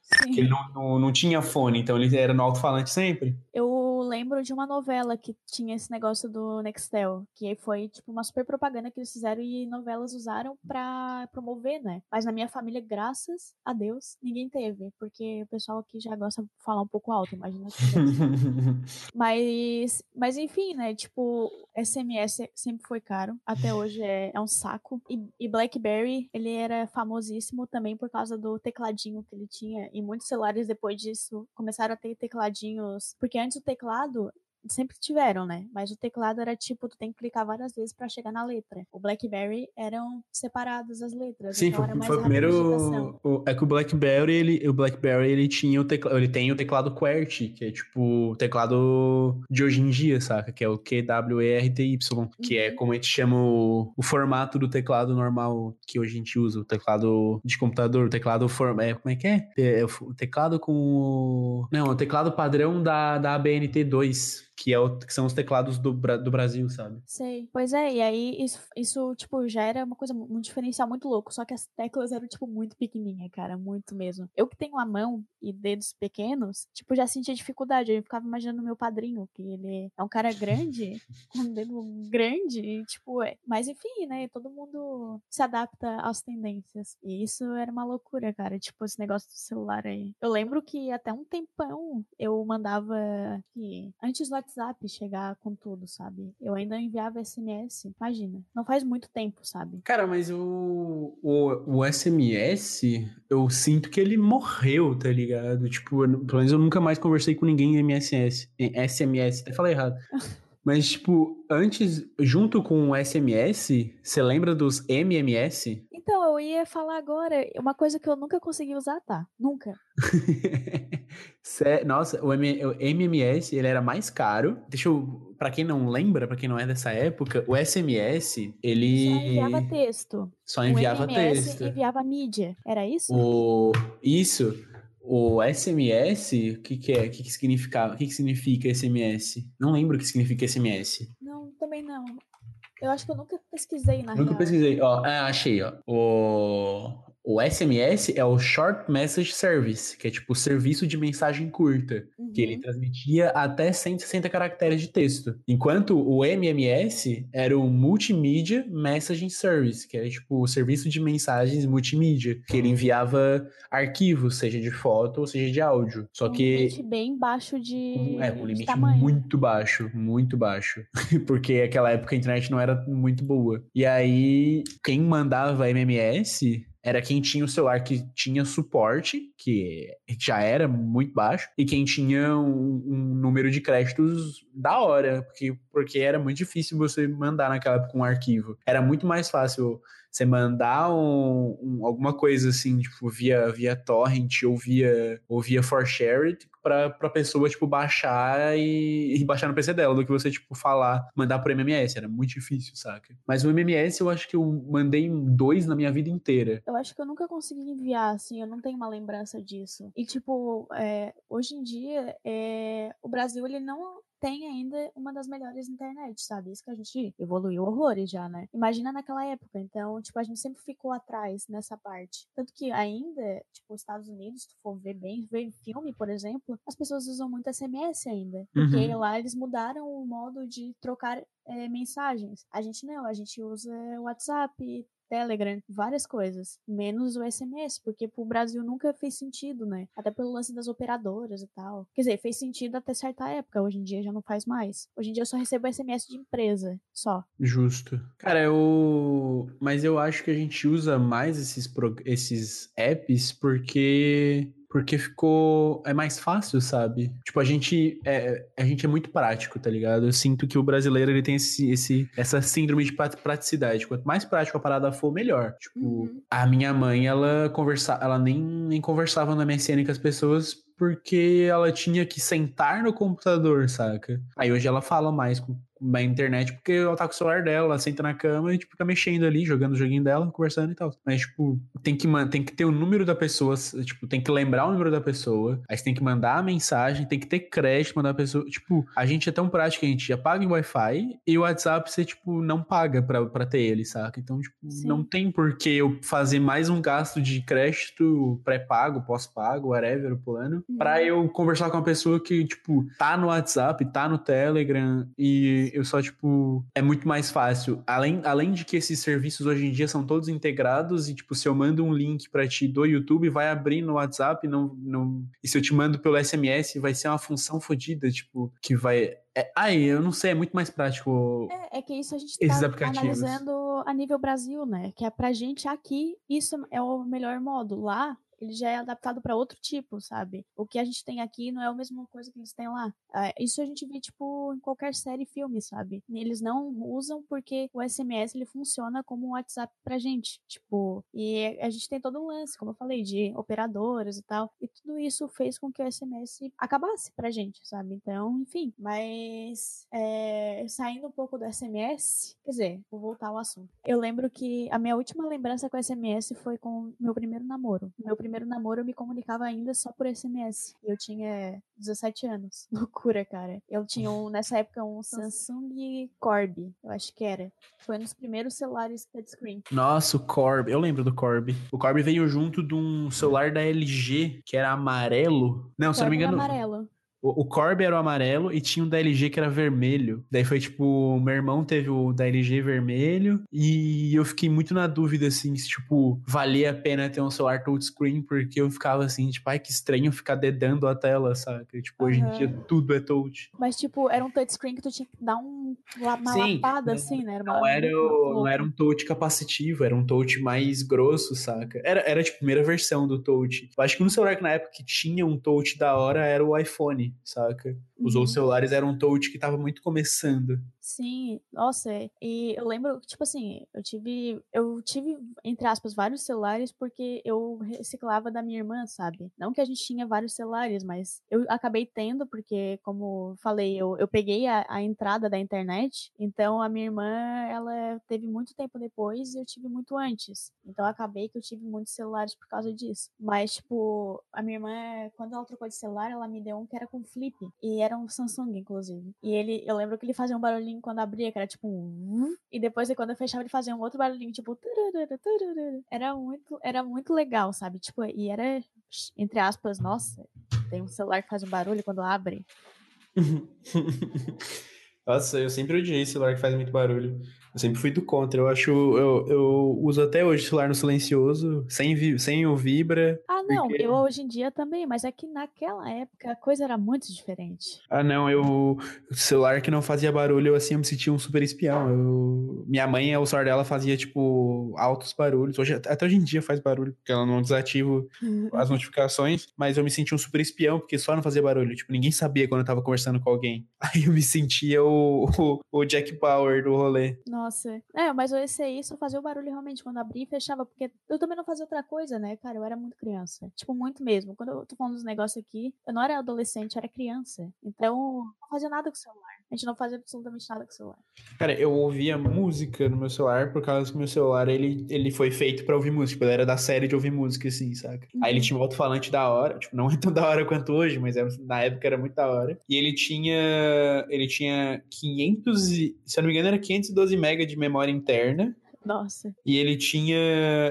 Sim. Que ele não, não, não tinha fone, então ele era no alto-falante sempre. Eu lembro de uma novela que tinha esse negócio do Nextel, que foi tipo uma super propaganda que eles fizeram e novelas usaram pra promover, né? Mas na minha família, graças a Deus, ninguém teve, porque o pessoal aqui já gosta de falar um pouco alto, imagina. [LAUGHS] Mas, mas enfim, né? Tipo, SMS sempre foi caro. Até hoje é, é um saco. E, e BlackBerry, ele era famosíssimo também por causa do tecladinho que ele tinha. E muitos celulares depois disso começaram a ter tecladinhos. Porque antes o teclado lado, Sempre tiveram, né? Mas o teclado era tipo, tu tem que clicar várias vezes pra chegar na letra. O BlackBerry eram separadas as letras. Sim, então foi, era mais foi primeiro. o- é que o BlackBerry, ele, o BlackBerry, ele tinha o teclado, ele tem o teclado QWERTY, que é tipo o teclado de hoje em dia, saca? Que é o QWERTY, que é Uhum. como a gente chama o, o formato do teclado normal que hoje a gente usa, o teclado de computador, o teclado form, é, como é que é? É, o teclado com o, não, o teclado padrão da, da ABNT2, que é o, que são os teclados do, do Brasil, sabe? Sei. Pois é, e aí isso, isso, tipo, já era uma coisa, um diferencial muito louco. Só que as teclas eram, tipo, muito pequenininha, cara. Muito mesmo. Eu que tenho a mão e dedos pequenos, tipo, já sentia dificuldade. Eu ficava imaginando meu padrinho, que ele é um cara grande, [LAUGHS] com um dedo grande, e, tipo, é. Mas enfim, né? Todo mundo se adapta às tendências. E isso era uma loucura, cara. Tipo, esse negócio do celular aí. Eu lembro que até um tempão eu mandava. Que, antes do WhatsApp chegar com tudo, sabe? Eu ainda enviava SMS. Imagina. Não faz muito tempo, sabe? Cara, mas o, o, o SMS, eu sinto que ele morreu, tá ligado? Tipo, eu- pelo menos eu nunca mais conversei com ninguém em MSS, em SMS, até falei errado. [LAUGHS] Mas, tipo, antes, junto com o SMS, você lembra dos MMS? Então, eu ia falar agora. Uma coisa que eu nunca consegui usar, tá? Nunca. [LAUGHS] Nossa, o, M- o MMS, ele era mais caro. Deixa eu, pra quem não lembra, pra quem não é dessa época, o SMS, ele Só enviava texto. só enviava o MMS texto. enviava mídia. Era isso? O, isso, o SMS, o que, que é? O que, que significava? O que, que significa SMS? Não lembro o que significa SMS. Não, também não. Eu acho que eu nunca pesquisei, na Nunca real. pesquisei. Ó, ah, achei, ó. O, o SMS é o Short Message Service, que é tipo o serviço de mensagem curta, que ele Uhum. transmitia até 160 caracteres de texto. Enquanto o MMS era o Multimedia Messaging Service, que era tipo o serviço de mensagens multimídia, que ele enviava arquivos, seja de foto ou seja de áudio. Só Um que limite bem baixo de, é, um limite muito baixo, muito baixo. [LAUGHS] Porque aquela época a internet não era muito boa. E aí, quem mandava MMS era quem tinha o celular que tinha suporte, que já era muito baixo, e quem tinha um, um número de créditos da hora, porque, porque era muito difícil você mandar naquela época um arquivo. Era muito mais fácil você mandar um, um, alguma coisa assim, tipo, via, via torrent ou via, ou via for shared pra, pra pessoa, tipo, baixar e, e, baixar no PC dela, do que você, tipo, falar, mandar pro MMS. Era muito difícil, saca? Mas o MMS eu acho que eu mandei dois na minha vida inteira. Eu acho que eu nunca consegui enviar, assim, eu não tenho uma lembrança disso. E, tipo, é, hoje em dia, é, o Brasil, ele não tem ainda uma das melhores internet, sabe? Isso que a gente evoluiu horrores já, né? Imagina naquela época. Então, tipo, a gente sempre ficou atrás nessa parte. Tanto que ainda, tipo, os Estados Unidos, se tu for ver bem, ver filme, por exemplo, as pessoas usam muito SMS ainda. Porque uhum. lá eles mudaram o modo de trocar é, mensagens. A gente não, a gente usa WhatsApp, Telegram, várias coisas, menos o SMS, porque pro Brasil nunca fez sentido, né? Até pelo lance das operadoras e tal. Quer dizer, fez sentido até certa época, hoje em dia já não faz mais. Hoje em dia eu só recebo SMS de empresa, só. Justo. Cara, eu. Mas eu acho que a gente usa mais esses, pro... esses apps porque porque ficou. É mais fácil, sabe? Tipo, a gente é, a gente é muito prático, tá ligado? Eu sinto que o brasileiro ele tem esse, esse, essa síndrome de praticidade. Quanto mais prático a parada for, melhor. Tipo, uhum. a minha mãe, ela conversa, ela nem, nem conversava na MSN com as pessoas porque ela tinha que sentar no computador, saca? Aí hoje ela fala mais com na internet porque ela tá com o celular dela, ela senta na cama e tipo, fica mexendo ali, jogando o joguinho dela, conversando e tal. Mas, tipo, tem que, tem que ter o número da pessoa, tipo, tem que lembrar o número da pessoa, aí você tem que mandar a mensagem, tem que ter crédito, mandar a pessoa. Tipo, a gente é tão prático que a gente já paga em Wi-Fi e o WhatsApp você, tipo, não paga pra, pra ter ele, saca? Então, tipo, Sim. não tem por que eu fazer mais um gasto de crédito pré-pago, pós-pago, whatever, o plano, uhum. pra eu conversar com uma pessoa que, tipo, tá no WhatsApp, tá no Telegram e eu só, tipo, é muito mais fácil. Além, além de que esses serviços hoje em dia são todos integrados e, tipo, se eu mando um link para ti do YouTube, vai abrir no WhatsApp, não, não... e se eu te mando pelo SMS, vai ser uma função fodida, tipo, que vai... É, aí, eu não sei, é muito mais prático. É, é que isso a gente tá analisando a nível Brasil, né? Que é pra gente aqui, isso é o melhor modo. Lá, ele já é adaptado para outro tipo, sabe? O que a gente tem aqui não é a mesma coisa que eles têm lá. Ah, isso a gente vê, tipo, em qualquer série e filme, sabe? Eles não usam porque o SMS ele funciona como um WhatsApp pra gente. Tipo, e a gente tem todo um lance, como eu falei, de operadoras e tal. E tudo isso fez com que o SMS acabasse pra gente, sabe? Então, enfim. Mas, é, saindo um pouco do SMS, quer dizer, vou voltar ao assunto. Eu lembro que a minha última lembrança com o SMS foi com meu primeiro namoro. Meu primeiro namoro eu me comunicava ainda só por SMS. Eu tinha 17 anos. [LAUGHS] Loucura, cara. Eu tinha um, nessa época um Samsung Corby, eu acho que era. Foi um dos primeiros celulares touchscreen. Nossa, o Corby. Eu lembro do Corby. O Corby veio junto de um celular da LG que era amarelo. Não, se não me engano. amarelo. O, o Corby era o amarelo e tinha um da LG que era vermelho. Daí foi tipo, meu irmão teve o da LG vermelho e eu fiquei muito na dúvida, assim, se tipo, valia a pena ter um celular touchscreen, porque eu ficava assim, tipo, ai que estranho ficar dedando a tela, sabe? Tipo, uhum. hoje em dia tudo é touch. Mas tipo, era um touchscreen que tu tinha que dar um, uma Sim, lapada assim, né? Era não, era, não era um touch capacitivo, era um touch mais grosso, saca? Era, era tipo, a primeira versão do touch. Eu acho que um celular que na época que tinha um touch da hora era o iPhone saca? Os uhum. outros celulares eram um touch que tava muito começando. Sim, nossa, e eu lembro, tipo assim, eu tive, eu tive, entre aspas, vários celulares porque eu reciclava da minha irmã, sabe? Não que a gente tinha vários celulares, mas eu acabei tendo, porque, como falei, eu, eu peguei a, a entrada da internet, então a minha irmã, ela teve muito tempo depois e eu tive muito antes. Então acabei que eu tive muitos celulares por causa disso. Mas, tipo, a minha irmã, quando ela trocou de celular, ela me deu um que era com flip, e era um Samsung, inclusive. E ele, eu lembro que ele fazia um barulhinho quando abria, que era tipo um. E depois, quando eu fechava, ele fazia um outro barulhinho, tipo. Era muito, era muito legal, sabe? Tipo, e era, entre aspas, nossa, tem um celular que faz um barulho quando abre. [LAUGHS] Nossa, eu sempre odiei celular que faz muito barulho. Eu sempre fui do contra. Eu acho. Eu, eu uso até hoje o celular no silencioso, sem, vi, sem o vibra. Ah, não, porque- eu hoje em dia também, mas é que naquela época a coisa era muito diferente. Ah, não, eu. O celular que não fazia barulho, eu assim, eu me sentia um super espião. Eu, minha mãe, o celular dela fazia, tipo, altos barulhos. Hoje, até hoje em dia faz barulho, porque ela não desativa [LAUGHS] as notificações, mas eu me sentia um super espião, porque só não fazia barulho. Tipo, ninguém sabia quando eu tava conversando com alguém. [LAUGHS] Aí eu me sentia o, o, o Jack Bauer do rolê. Nossa. É, mas esse aí só fazia o barulho realmente quando abria e fechava, porque eu também não fazia outra coisa, né, cara? Eu era muito criança. Tipo, muito mesmo. Quando eu tô falando dos negócios aqui, eu não era adolescente, eu era criança. Então, não fazia nada com o celular. A gente não fazia absolutamente nada com o celular. Cara, eu ouvia música no meu celular por causa que meu celular, ele, ele foi feito pra ouvir música. Tipo, ele era da série de ouvir música, assim, saca? Aí ele Uhum. tinha um alto-falante da hora. Tipo, não [LAUGHS] é tão da hora quanto hoje, mas era- na época era muito da hora. E ele tinha... Ele tinha 500 e... Se eu não me engano, era 512 MB de memória interna. Nossa. E ele tinha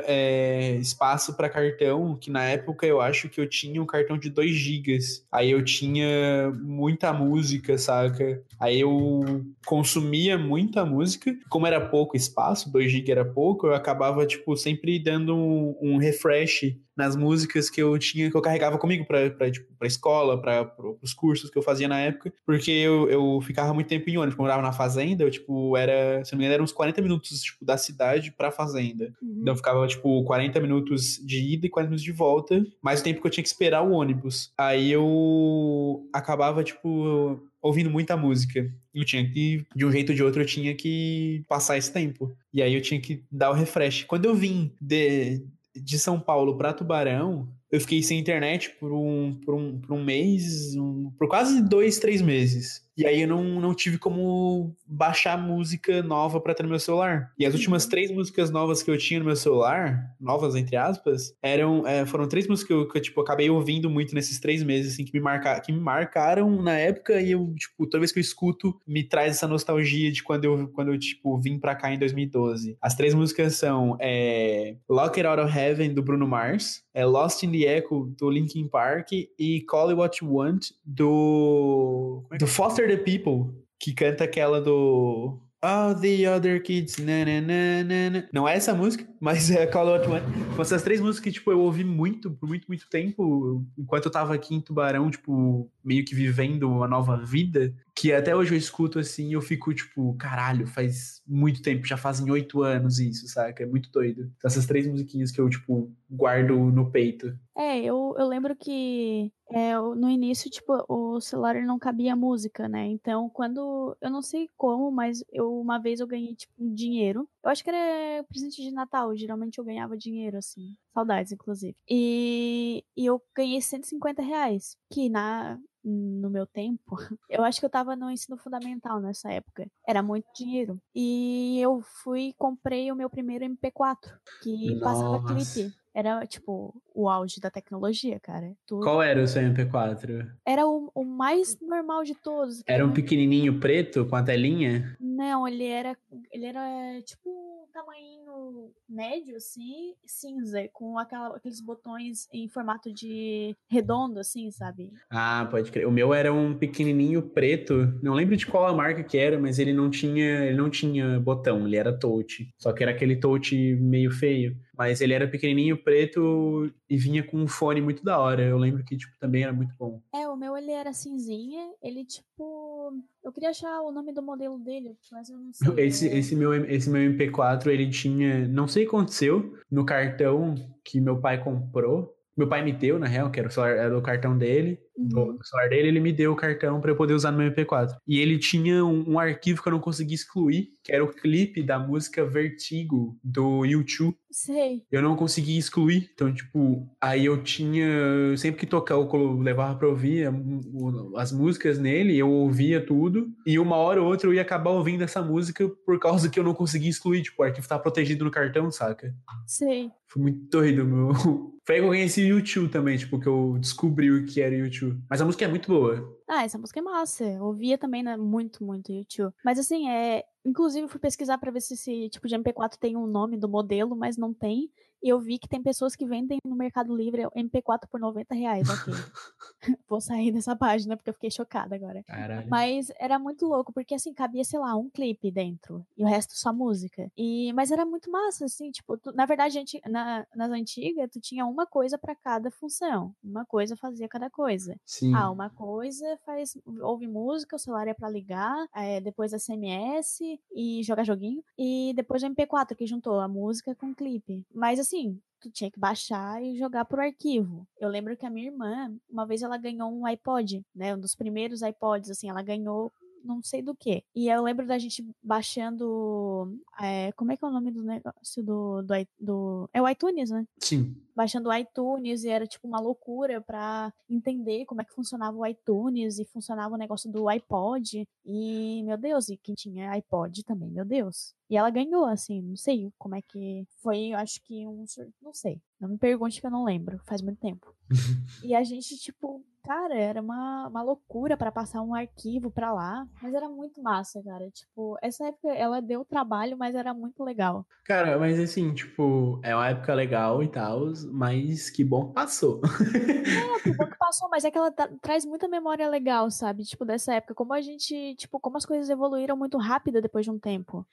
é, espaço para cartão, que na época eu acho que eu tinha um cartão de 2 GB. Aí eu tinha muita música, saca? Aí eu consumia muita música. Como era pouco espaço, 2 GB era pouco, eu acabava, tipo, sempre dando um, um refresh nas músicas que eu tinha, que eu carregava comigo pra, pra, tipo, pra escola, pra, pro- pros cursos que eu fazia na época, porque eu, eu ficava muito tempo em ônibus, eu morava na fazenda, eu, tipo, era, se não me engano, eram uns 40 minutos, tipo, da cidade pra fazenda. Uhum. Então ficava, tipo, 40 minutos de ida e 40 minutos de volta, mais o tempo que eu tinha que esperar o ônibus. Aí eu acabava, tipo, ouvindo muita música. Eu tinha que, de um jeito ou de outro, eu tinha que passar esse tempo. E aí eu tinha que dar o refresh. Quando eu vim de, de São Paulo pra Tubarão, eu fiquei sem internet por um, por um, por um mês, um- por quase dois, três meses. E aí eu não, não tive como baixar música nova pra ter no meu celular. E as últimas três músicas novas que eu tinha no meu celular, novas entre aspas, eram é, foram três músicas que eu, que eu, tipo, acabei ouvindo muito nesses três meses, assim, que me, marca, que me marcaram na época e eu, tipo, toda vez que eu escuto, me traz essa nostalgia de quando eu, quando eu tipo, vim pra cá em 2012. As três músicas são é, Lock It Out of Heaven, do Bruno Mars, é Lost in the Echo, do Linkin Park e Call It What You Want, do... é do Foster the People, que canta aquela do... All the other kids, na, na, na, na. Não é essa música, [LAUGHS] mas é Call Want. São essas três músicas que, tipo, eu ouvi muito, por muito, muito tempo, enquanto eu tava aqui em Tubarão, tipo, meio que vivendo uma nova vida, que até hoje eu escuto assim eu fico, tipo, caralho, faz muito tempo, já fazem oito anos isso, saca? É muito doido. Então, essas três musiquinhas que eu, tipo, guardo no peito. É, eu, eu lembro que é, no início, tipo, o celular não cabia música, né? Então, quando. Eu não sei como, mas eu uma vez eu ganhei, tipo, um dinheiro. Eu acho que era presente de Natal. Geralmente eu ganhava dinheiro, assim. Saudades, inclusive. E, e eu ganhei 150 reais. Que na. No meu tempo, [LAUGHS] eu acho que eu tava no ensino fundamental nessa época. Era muito dinheiro. E eu fui comprei o meu primeiro MP4, que passava Nossa. clipe. Era, tipo, o auge da tecnologia, cara. Tudo. Qual era o seu MP4? Era o, o mais normal de todos. Era um pequenininho preto com a telinha? Não, ele era. Ele era tipo um tamanho médio, assim, cinza, com aquela- aqueles botões em formato de redondo, assim, sabe? Ah, pode crer. O meu era um pequenininho preto. Não lembro de qual a marca que era, mas ele não tinha, ele não tinha botão, ele era touch. Só que era aquele touch meio feio. Mas ele era pequenininho preto e vinha com um fone muito da hora. Eu lembro que tipo também era muito bom. É, o meu ele era cinzinha, ele tipo. Eu queria achar o nome do modelo dele, mas eu não sei. [LAUGHS] Esse, esse, meu, esse meu MP4, ele tinha. Não sei o que aconteceu no cartão que meu pai comprou. Meu pai me deu, na real, que era o, celular, era o cartão dele. Do, Uhum. do celular dele, ele me deu o cartão pra eu poder usar no meu MP4. E ele tinha um, um arquivo que eu não conseguia excluir, que era o clipe da música Vertigo, do YouTube. Sei. Eu não conseguia excluir. Então, tipo, aí eu tinha. Sempre que tocar, eu levava pra ouvir o- as músicas nele, eu ouvia tudo. E uma hora ou outra eu ia acabar ouvindo essa música por causa que eu não conseguia excluir. Tipo, o arquivo tá protegido no cartão, saca? Sei. Foi muito doido, meu. [LAUGHS] Foi aí que eu conheci o YouTube também, tipo, que eu descobri o que era o YouTube. Mas a música é muito boa. ah, essa música é massa. Eu ouvia também né, muito, muito YouTube. Mas assim, é. Inclusive, fui pesquisar para ver se esse tipo de MP4 tem um nome do modelo, mas não tem. E eu vi que tem pessoas que vendem no Mercado Livre MP4 por 90 reais. Ok. [LAUGHS] [LAUGHS] Vou sair dessa página porque eu fiquei chocada agora. Caralho. Mas era muito louco, porque assim, cabia, sei lá, um clipe dentro. E o resto só música. E, mas era muito massa, assim, tipo, tu, na verdade, gente, na, nas antigas, tu tinha uma coisa para cada função. Uma coisa fazia cada coisa. Sim. Ah, uma coisa faz. ouve música, o celular é pra ligar, é, depois SMS e jogar joguinho. E depois o MP4, que juntou a música com o clipe. Mas assim, tu tinha que baixar e jogar por arquivo. Eu lembro que a minha irmã, uma vez ela ganhou um iPod, né? Um dos primeiros iPods, assim, ela ganhou não sei do que. E eu lembro da gente baixando. É, como é que é o nome do negócio do, do, do. É o iTunes, né? Sim. Baixando o iTunes e era tipo uma loucura pra entender como é que funcionava o iTunes e funcionava o negócio do iPod. E, meu Deus, e quem tinha iPod também, meu Deus. E ela ganhou, assim, não sei como é que foi, eu acho que um. Não sei. Não me pergunte que eu não lembro, faz muito tempo. [LAUGHS] e a gente, tipo, Cara, era uma, uma loucura para passar um arquivo para lá, mas era muito massa, cara. Tipo, essa época ela deu trabalho, mas era muito legal. Cara, mas assim, tipo, é uma época legal e tal, mas que bom que passou. [LAUGHS] é, que bom que passou, mas é que ela tra traz muita memória legal, sabe? Tipo, dessa época. Como a gente, tipo, como as coisas evoluíram muito rápido depois de um tempo.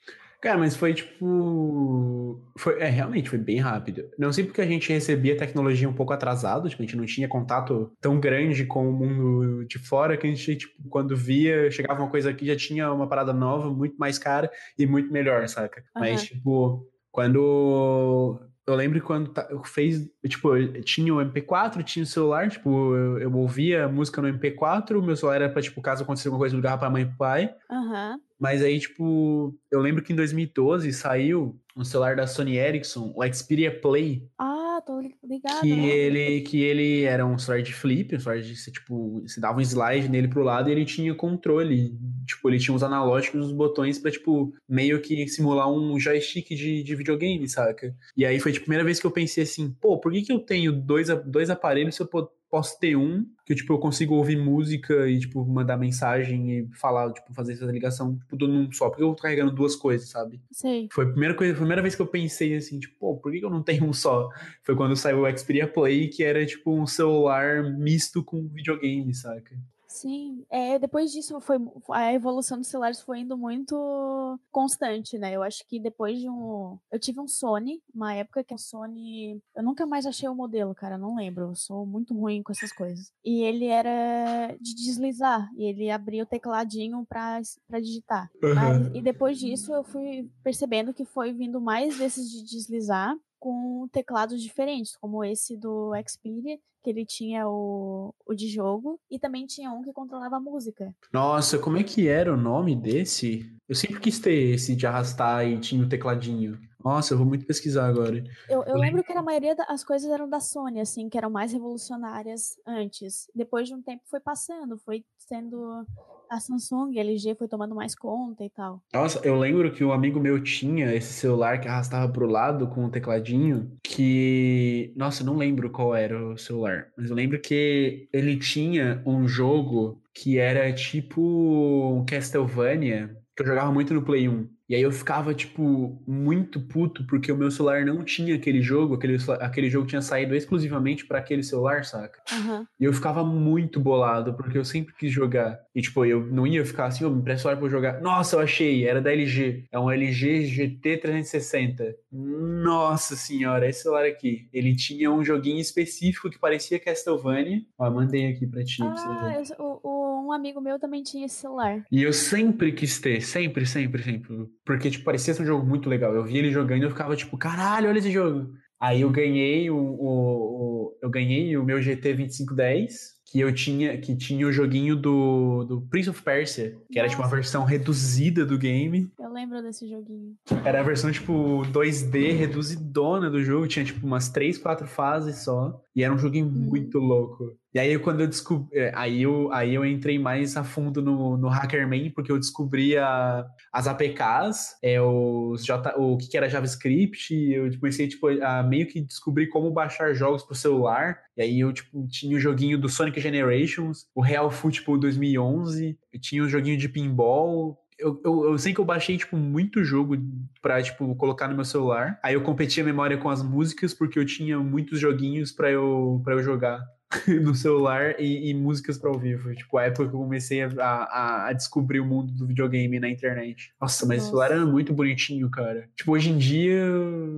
Cara, mas foi tipo. Foi, é, realmente foi bem rápido. Não sei porque a gente recebia tecnologia um pouco atrasado, tipo, a gente não tinha contato tão grande com o mundo de fora que a gente, tipo, quando via, chegava uma coisa aqui, já tinha uma parada nova, muito mais cara e muito melhor, saca? Uhum. Mas, tipo, quando eu lembro quando fez, tipo, eu tinha o MP4, tinha o celular, tipo, eu, eu ouvia música no MP4, o meu celular era pra, tipo, caso acontecesse alguma coisa, eu ligava pra mãe e pro pai. Aham. Uhum. Mas aí, tipo, eu lembro que em 2012 saiu um celular da Sony Ericsson, o Xperia Play. Ah, tô ligado. Que ele, que ele era um celular de flip, um celular de, tipo, você dava um slide nele pro lado e ele tinha controle. Tipo, ele tinha os analógicos, os botões pra, tipo, meio que simular um joystick de, de videogame, saca? E aí foi tipo, a primeira vez que eu pensei assim, pô, por que que eu tenho dois, dois aparelhos se eu posso ter um que tipo eu consigo ouvir música e tipo mandar mensagem e falar, tipo fazer essa ligação tipo tudo num só, porque eu tô carregando duas coisas, sabe? Sim. Foi a primeira coisa, a primeira vez que eu pensei assim, tipo, pô, por que eu não tenho um só? Foi quando saiu o Xperia Play, que era tipo um celular misto com videogame, saca? Sim, é, depois disso foi a evolução dos celulares foi indo muito constante, né? Eu acho que depois de um, eu tive um Sony, uma época que o Sony, eu nunca mais achei o modelo, cara, não lembro, eu sou muito ruim com essas coisas. E ele era de deslizar, e ele abria o tecladinho para para digitar. Uhum. Mas, e depois disso eu fui percebendo que foi vindo mais desses de deslizar com teclados diferentes, como esse do Xperia, que ele tinha o, o de jogo, e também tinha um que controlava a música. Nossa, como é que era o nome desse? Eu sempre quis ter esse de arrastar e tinha o tecladinho. Nossa, eu vou muito pesquisar agora. Eu, eu lembro que a maioria das coisas eram da Sony, assim, que eram mais revolucionárias antes. Depois de um tempo foi passando, foi sendo a Samsung, a LG foi tomando mais conta e tal. Nossa, eu lembro que um amigo meu tinha esse celular que arrastava pro lado com o um tecladinho, que... Nossa, eu não lembro qual era o celular, mas eu lembro que ele tinha um jogo que era tipo Castlevania, que eu jogava muito no Play 1. E aí eu ficava, tipo, muito puto porque o meu celular não tinha aquele jogo, aquele, aquele jogo tinha saído exclusivamente para aquele celular, saca? Uhum. E eu ficava muito bolado porque eu sempre quis jogar. E, tipo, eu não ia ficar assim, ô, oh, me empresta celular pra eu jogar. Nossa, eu achei, era da LG. É um LG GT 360. Nossa senhora, esse celular aqui. Ele tinha um joguinho específico que parecia Castlevania. Ó, mandei aqui pra ti. Ah, pra você ver. O, o, um amigo meu também tinha esse celular. E eu sempre quis ter, sempre, sempre, sempre. Porque, tipo, parecia ser um jogo muito legal. Eu via ele jogando e eu ficava, tipo, caralho, olha esse jogo. Aí eu ganhei o, o, o eu ganhei o meu GT 2510 que eu tinha, que tinha o joguinho do, do Prince of Persia, que Nossa. era tipo uma versão reduzida do game. Eu lembro desse joguinho. Era a versão tipo 2D reduzidona do jogo, tinha tipo umas 3, 4 fases só, e era um joguinho hum. muito louco. E aí quando eu descobri. é, Aí eu, aí eu entrei mais a fundo no, no Hackerman, porque eu descobri a, as APKs, é, os J, o que, que era JavaScript, eu comecei tipo, a meio que descobrir como baixar jogos pro celular. E aí eu tipo, tinha o joguinho do Sonic Generations, o Real Football 2011, eu tinha o joguinho de pinball. Eu, eu, eu sei que eu baixei, tipo, muito jogo pra, tipo, colocar no meu celular. Aí eu competi a memória com as músicas, porque eu tinha muitos joguinhos pra eu, pra eu jogar [LAUGHS] no celular e, e músicas pra ao vivo. Tipo, a época que eu comecei a, a, a descobrir o mundo do videogame na internet. Nossa, mas o celular era muito bonitinho, cara. Tipo, hoje em dia,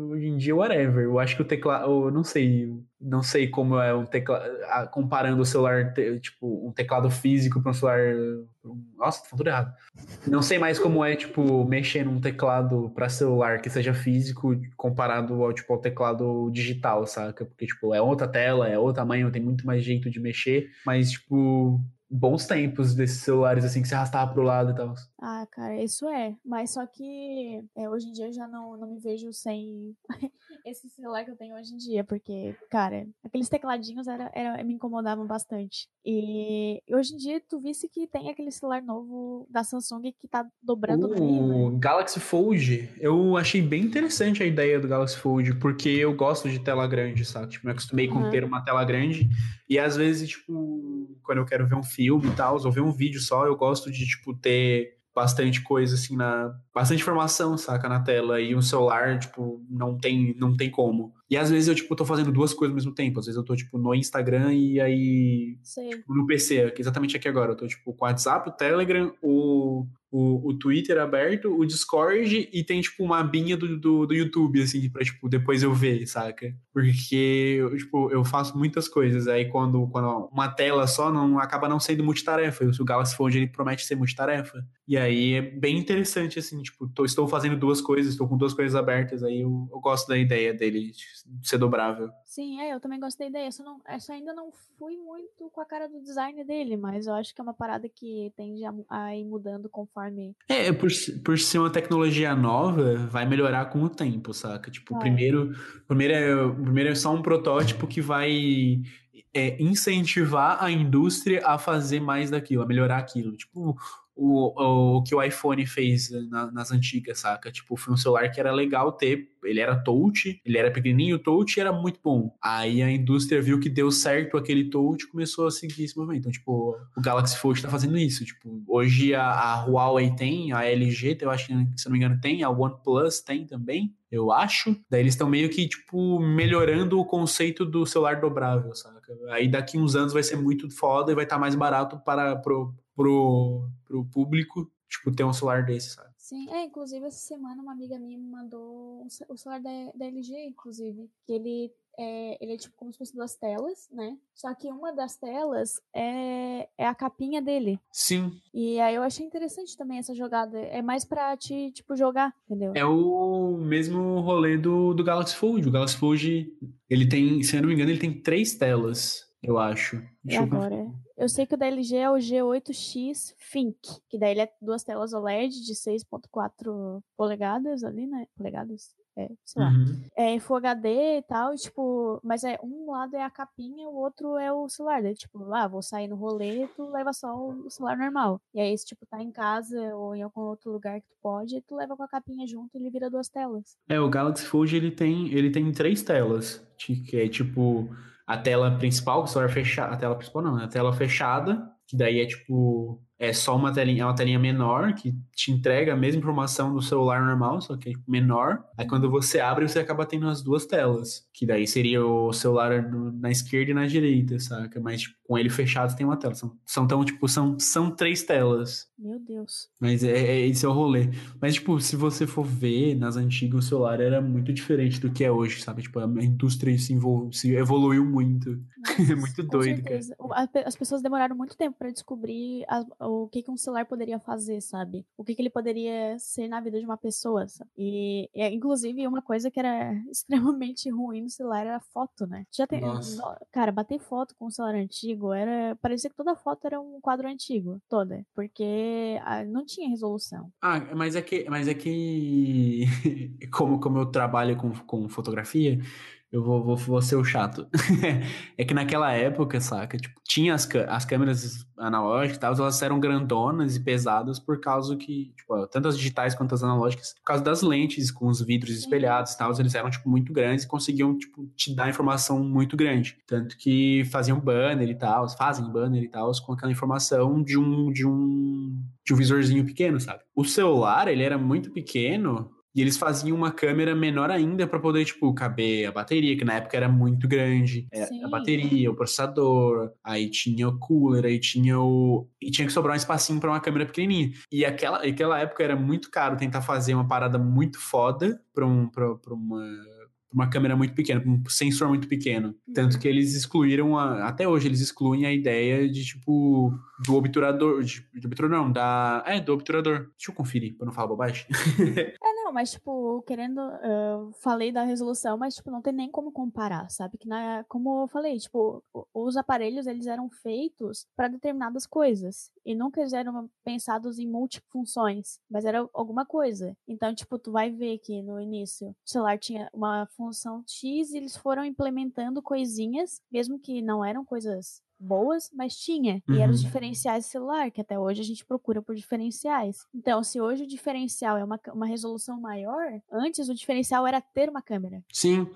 hoje em dia, whatever. Eu acho que o teclado, eu não sei, não sei como é um teclado, comparando o celular, tipo, um teclado físico para um celular. Nossa, tô falando tudo errado. Não sei mais como é, tipo, mexer num teclado para celular que seja físico comparado ao, tipo, ao teclado digital, saca? Porque, tipo, é outra tela, é outro tamanho, tem muito mais jeito de mexer, mas, tipo, bons tempos desses celulares, assim, que se arrastava pro lado e tal. Ah, cara, isso é. Mas só que é, hoje em dia eu já não, não me vejo sem esse celular que eu tenho hoje em dia, porque, cara, aqueles tecladinhos era, era- me incomodavam bastante. E hoje em dia tu visse que tem aquele celular novo da Samsung que tá dobrando meio, né? O Galaxy Fold, eu achei bem interessante a ideia do Galaxy Fold, porque eu gosto de tela grande, sabe? Tipo, me acostumei com Aham. ter uma tela grande. E às vezes, tipo, quando eu quero ver um filme e tal, ou ver um vídeo só, eu gosto de, tipo, ter bastante coisa, assim, na... Bastante informação, saca? Na tela. E um celular, tipo, não tem, não tem como. E às vezes eu, tipo, tô fazendo duas coisas ao mesmo tempo. Às vezes eu tô, tipo, no Instagram e aí Sei. no PC, aqui- exatamente aqui agora. Eu tô, tipo, com o WhatsApp, o Telegram, o, o, o Twitter aberto, o Discord e tem, tipo, uma abinha do, do, do YouTube, assim, pra, tipo, depois eu ver, saca? Porque, eu, tipo, eu faço muitas coisas. Aí, quando, quando uma tela só não acaba não sendo multitarefa. O Galaxy Fold, ele promete ser multitarefa. E aí, é bem interessante, assim, tipo, tô- estou fazendo duas coisas, estou com duas coisas abertas. Aí, eu, eu gosto da ideia dele de ser dobrável. Sim, é, eu também gosto da ideia. Só, não, é, só ainda não fui muito com a cara do design dele, mas eu acho que é uma parada que tende a, a ir mudando conforme. É, por, se- por ser uma tecnologia nova, vai melhorar com o tempo, saca? Tipo, Vai. primeiro, primeiro, é, primeiro é só um protótipo que vai é, incentivar a indústria a fazer mais daquilo, a melhorar aquilo. Tipo, o, o, que o iPhone fez na- nas antigas, saca? Tipo, foi um celular que era legal ter, ele era touch, ele era pequenininho, touch era muito bom. Aí a indústria viu que deu certo aquele touch começou a seguir esse movimento. Então, tipo, o Galaxy Fold tá fazendo isso. Tipo, hoje a, a Huawei tem, a LG, eu acho que, se não me engano, tem, a OnePlus tem também, eu acho. Daí eles estão meio que, tipo, melhorando o conceito do celular dobrável, saca? Aí daqui uns anos vai ser muito foda e vai estar mais barato para pro, pro, pro público, tipo, ter um celular desse, sabe? Sim, é, inclusive essa semana uma amiga minha me mandou o celular da, da LG, inclusive, que ele é, ele é tipo como se fosse duas telas, né? Só que uma das telas é, é a capinha dele. Sim. E aí eu achei interessante também essa jogada. É mais pra te, tipo, jogar, entendeu? É o mesmo rolê do, do Galaxy Fold. O Galaxy Fold, ele tem, se eu não me engano, ele tem três telas, eu acho. E Deixa eu agora? Eu sei que o da LG é o G8X Think, que daí ele é duas telas OLED de 6.4 polegadas ali, né? Polegadas? É, sei lá. Uhum. É Full HD e tal, e, tipo, mas é um lado é a capinha, o outro é o celular. Daí, tipo, lá, vou sair no rolê, tu leva só o celular normal. E aí, se tipo, tá em casa ou em algum outro lugar que tu pode, tu leva com a capinha junto e ele vira duas telas. É, o Galaxy Fold ele tem, ele tem três telas, que é tipo a tela principal, que o celular fechado, a tela principal não, a tela fechada, que daí é tipo é só uma telinha, é uma telinha menor que te entrega a mesma informação do celular normal, só que é menor. Aí quando você abre, você acaba tendo as duas telas, que daí seria o celular na esquerda e na direita, saca? Mas tipo, com ele fechado tem uma tela. São, são tão tipo são são três telas. Meu Deus. Mas é, é- esse é o rolê. Mas, tipo, se você for ver, nas antigas o celular era muito diferente do que é hoje, sabe? Tipo, a indústria se, envol- se evoluiu muito. [LAUGHS] É muito doido, cara. certeza. O- a pe- As pessoas demoraram muito tempo pra descobrir a- o que, que um celular poderia fazer, sabe? O que, que ele poderia ser na vida de uma pessoa, sabe? E, e, inclusive, uma coisa que era [LAUGHS] extremamente ruim no celular era a foto, né? Já tem. Nossa. no- Cara, bater foto com um celular antigo era. Parecia que toda foto era um quadro antigo. Toda. Porque ah, não tinha resolução. Ah, mas é que, mas é que [LAUGHS] como, como eu trabalho com, com fotografia, eu vou, vou, vou ser o chato. [LAUGHS] é que naquela época, saca? Tipo, tinha as, as câmeras analógicas e tal, elas eram grandonas e pesadas por causa que, tipo, tanto as digitais quanto as analógicas, por causa das lentes com os vidros espelhados e tal, eles eram, tipo, muito grandes e conseguiam, tipo, te dar informação muito grande. Tanto que faziam banner e tal, fazem banner e tal, com aquela informação de um, de um, de um visorzinho pequeno, sabe? O celular, ele era muito pequeno, e eles faziam uma câmera menor ainda para poder, tipo, caber a bateria, que na época era muito grande. É, a bateria, o processador, aí tinha o cooler, aí tinha o. E tinha que sobrar um espacinho para uma câmera pequenininha. E aquela, aquela época era muito caro tentar fazer uma parada muito foda pra, um, pra, pra uma uma câmera muito pequena, um sensor muito pequeno. Tanto que eles excluíram, a, até hoje eles excluem a ideia de, tipo, do obturador, de, de obturador não, da, é, do obturador. Deixa eu conferir, pra não falar bobagem. é, [LAUGHS] [LAUGHS] não, mas, tipo, querendo, eu falei da resolução, mas, tipo, não tem nem como comparar, sabe? Que, na, como eu falei, tipo, os aparelhos, eles eram feitos para determinadas coisas. E nunca eles eram pensados em multifunções, mas era alguma coisa. Então, tipo, tu vai ver que no início o celular tinha uma função X e eles foram implementando coisinhas, mesmo que não eram coisas boas, mas tinha. Uhum. E eram os uhum. diferenciais celular, que até hoje a gente procura por diferenciais. Então, se hoje o diferencial é uma, uma resolução maior, antes o diferencial era ter uma câmera. Sim.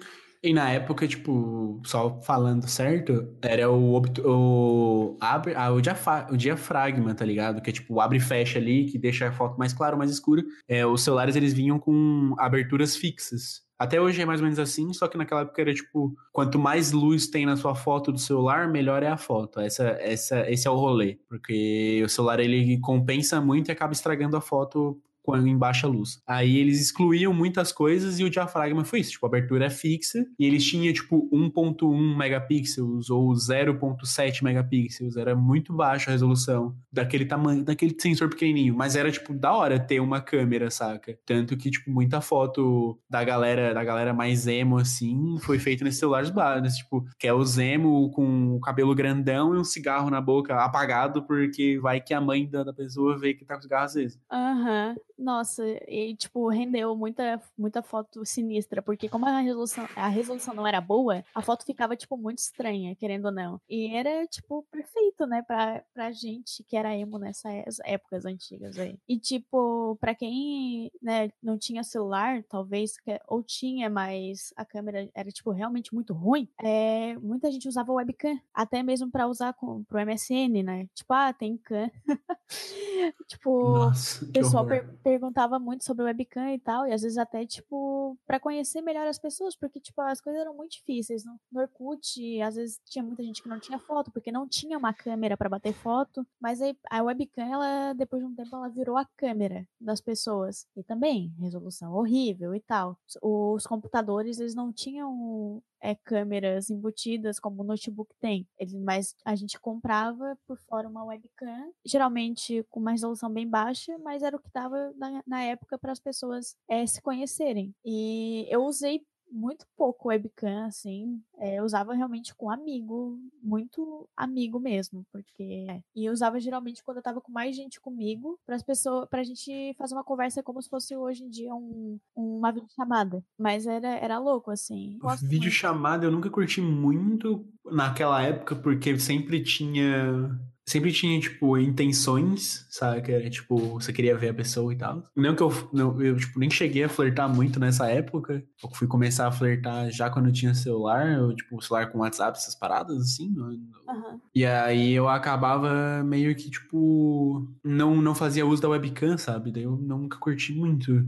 E na época, tipo, só falando certo, era o, o, abre, ah, o, diafra, o diafragma, tá ligado? Que é tipo, abre e fecha ali, que deixa a foto mais clara ou mais escura. É, os celulares, eles vinham com aberturas fixas. Até hoje é mais ou menos assim, só que naquela época era tipo, quanto mais luz tem na sua foto do celular, melhor é a foto. Essa, essa, esse é o rolê, porque o celular ele compensa muito e acaba estragando a foto em baixa luz. Aí eles excluíam muitas coisas e o diafragma foi isso, tipo, a abertura é fixa e eles tinham tipo 1.1 megapixels ou 0.7 megapixels, era muito baixa a resolução daquele tamanho, daquele sensor pequenininho, mas era tipo da hora ter uma câmera, saca? Tanto que tipo muita foto da galera, da galera mais emo assim, foi feita nesses celulares básicos, tipo, que é o emo com o cabelo grandão e um cigarro na boca apagado porque vai que a mãe da, da pessoa vê que tá com cigarro às vezes. Aham. Uhum. Nossa, e tipo, rendeu muita, muita foto sinistra, porque como a resolução, a resolução não era boa, a foto ficava, tipo, muito estranha, querendo ou não. E era, tipo, perfeito, né, pra, pra gente que era emo nessas épocas antigas aí. E, tipo, pra quem, né, não tinha celular, talvez, ou tinha, mas a câmera era, tipo, realmente muito ruim, é, muita gente usava webcam, até mesmo pra usar com, pro MSN, né? Tipo, ah, tem cam. [LAUGHS] tipo, o pessoal per perguntava muito sobre webcam e tal, e às vezes até, tipo, para conhecer melhor as pessoas, porque, tipo, as coisas eram muito difíceis. No, no Orkut, às vezes tinha muita gente que não tinha foto, porque não tinha uma câmera para bater foto, mas aí a webcam, ela, depois de um tempo, ela virou a câmera das pessoas. E também, resolução horrível e tal. Os computadores, eles não tinham é, câmeras embutidas como o notebook tem. Ele, mas a gente comprava por fora uma webcam, geralmente com uma resolução bem baixa, mas era o que dava na, na época para as pessoas é, se conhecerem. E eu usei muito pouco webcam, assim. É, eu usava realmente com amigo, muito amigo mesmo, porque. É. E eu usava geralmente quando eu tava com mais gente comigo, para as pessoas, pra gente fazer uma conversa como se fosse hoje em dia um, uma videochamada. Mas era, era louco, assim. Videochamada eu nunca curti muito naquela época, porque sempre tinha sempre tinha, tipo, intenções, sabe? Que era, tipo, você queria ver a pessoa e tal. Não que eu, não, eu tipo, nem cheguei a flertar muito nessa época. Eu fui começar a flertar já quando eu tinha celular, eu, tipo, celular com WhatsApp, essas paradas, assim. Uhum. E aí eu acabava meio que, tipo, não, não fazia uso da webcam, sabe? Daí eu nunca curti muito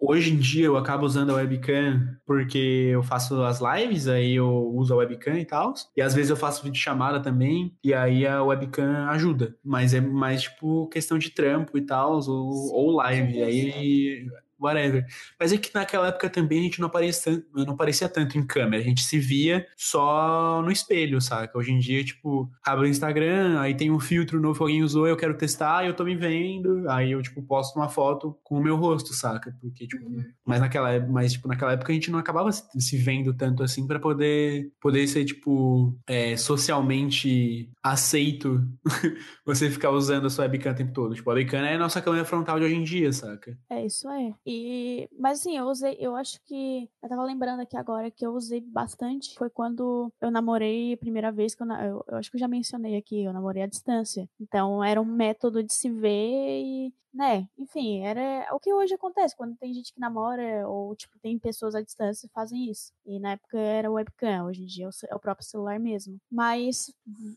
hoje em dia eu acabo usando a webcam porque eu faço as lives, aí eu uso a webcam e tal. E às vezes eu faço vídeo chamada também, e aí a webcam ajuda. Mas é mais tipo questão de trampo e tal, ou, ou live. Aí whatever. Mas é que naquela época também a gente não aparecia, não aparecia tanto em câmera, a gente se via só no espelho, saca? Hoje em dia, tipo, abre o Instagram, aí tem um filtro novo que alguém usou, eu quero testar, eu tô me vendo, aí eu, tipo, posto uma foto com o meu rosto, saca? Porque, tipo, uhum. mas naquela, mas, tipo, naquela época a gente não acabava se vendo tanto assim para poder, poder ser, tipo, é, socialmente aceito [LAUGHS] você ficar usando a sua webcam o tempo todo. Tipo, a webcam é a nossa câmera frontal de hoje em dia, saca? É, isso é. E, mas assim, eu usei, eu acho que. Eu tava lembrando aqui agora que eu usei bastante. Foi quando eu namorei a primeira vez que eu, eu, eu acho que eu já mencionei aqui, eu namorei à distância. Então era um método de se ver e né? Enfim, era o que hoje acontece quando tem gente que namora ou tipo tem pessoas à distância que fazem isso. E na época era webcam, hoje em dia é o próprio celular mesmo. Mas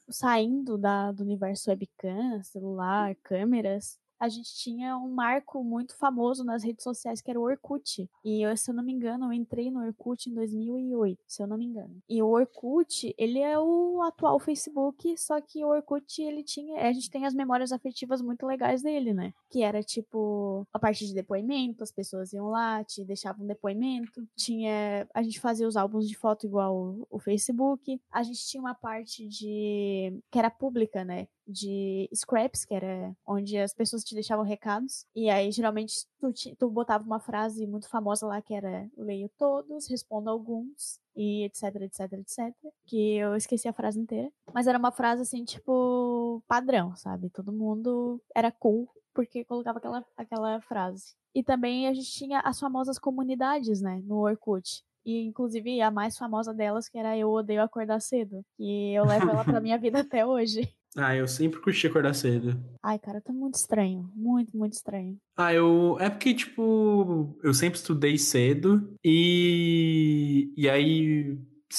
saindo da, do universo webcam, celular, câmeras, a gente tinha um marco muito famoso nas redes sociais que era o Orkut. E eu, se eu não me engano, eu entrei no Orkut em 2008, se eu não me engano. E o Orkut, ele é o atual Facebook, só que o Orkut, ele tinha, a gente tem as memórias afetivas muito legais dele, né? Que era tipo a parte de depoimento, as pessoas iam lá, te deixavam um depoimento. Tinha, a gente fazia os álbuns de foto igual o, o Facebook. A gente tinha uma parte de que era pública, né? De scraps, que era onde as pessoas te deixavam recados. E aí, geralmente, tu, te, tu botava uma frase muito famosa lá que era leio todos, respondo alguns, e etc, etc, etc. Que eu esqueci a frase inteira. Mas era uma frase assim, tipo, padrão, sabe? Todo mundo era cool porque colocava aquela, aquela frase. E também a gente tinha as famosas comunidades, né, no Orkut. E, inclusive, a mais famosa delas, que era Eu Odeio Acordar Cedo. E eu levo ela pra [LAUGHS] minha vida até hoje. Ah, eu sempre curti acordar cedo. Ai, cara, tá muito estranho. Muito, muito estranho. Ah, eu. É porque, tipo, eu sempre estudei cedo e. E aí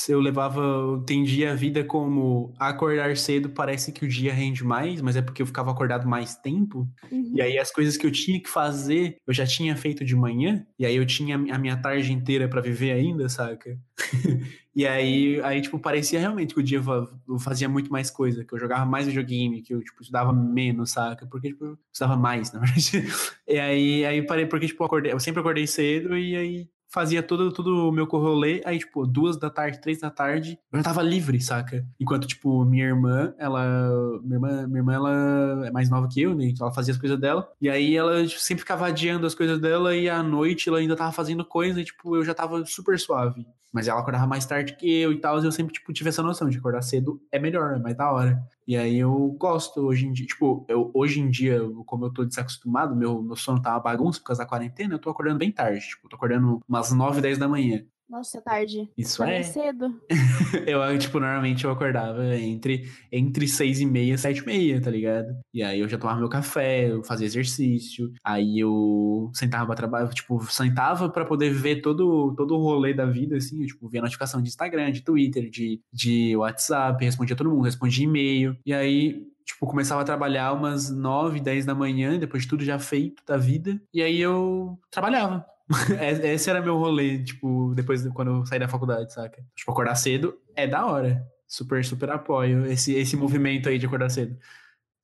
eu levava, eu entendia a vida como acordar cedo parece que o dia rende mais, mas é porque eu ficava acordado mais tempo. Uhum. E aí as coisas que eu tinha que fazer, eu já tinha feito de manhã, e aí eu tinha a minha tarde inteira para viver ainda, saca? [LAUGHS] e aí, aí, tipo, parecia realmente que o dia eu fazia muito mais coisa, que eu jogava mais videogame, que eu, tipo, estudava menos, saca? Porque, tipo, eu estudava mais, [LAUGHS] na verdade. e aí, aí parei, porque, tipo, eu, acordei, eu sempre acordei cedo e aí fazia todo, todo o meu rolê, aí, tipo, duas da tarde, três da tarde, eu já tava livre, saca? Enquanto, tipo, minha irmã, ela. Minha irmã, minha irmã ela é mais nova que eu, né? Então ela fazia as coisas dela. E aí ela tipo, sempre ficava adiando as coisas dela e à noite ela ainda tava fazendo coisa e, tipo, eu já tava super suave. Mas ela acordava mais tarde que eu e tal, e eu sempre, tipo, tive essa noção de acordar cedo é melhor, é mais da hora. E aí eu gosto hoje em dia, tipo, eu, hoje em dia, como eu tô desacostumado, meu, meu sono tá uma bagunça por causa da quarentena, eu tô acordando bem tarde, tipo, tô acordando umas 9, 10 da manhã. Nossa, é tarde. Isso tá é. cedo. [LAUGHS] eu, tipo, normalmente eu acordava entre, entre seis e meia, sete e meia, tá ligado? E aí eu já tomava meu café, eu fazia exercício, aí eu sentava pra trabalhar, tipo, sentava pra poder ver todo, todo o rolê da vida, assim, eu, tipo, via notificação de Instagram, de Twitter, de, de WhatsApp, respondia todo mundo, respondia e-mail. E aí tipo, começava a trabalhar umas 9, 10 da manhã, depois de tudo já feito da vida. E aí eu trabalhava. Esse era meu rolê, tipo, depois de, quando eu saí da faculdade, saca? Tipo, acordar cedo é da hora. Super, super apoio esse, esse movimento aí de acordar cedo.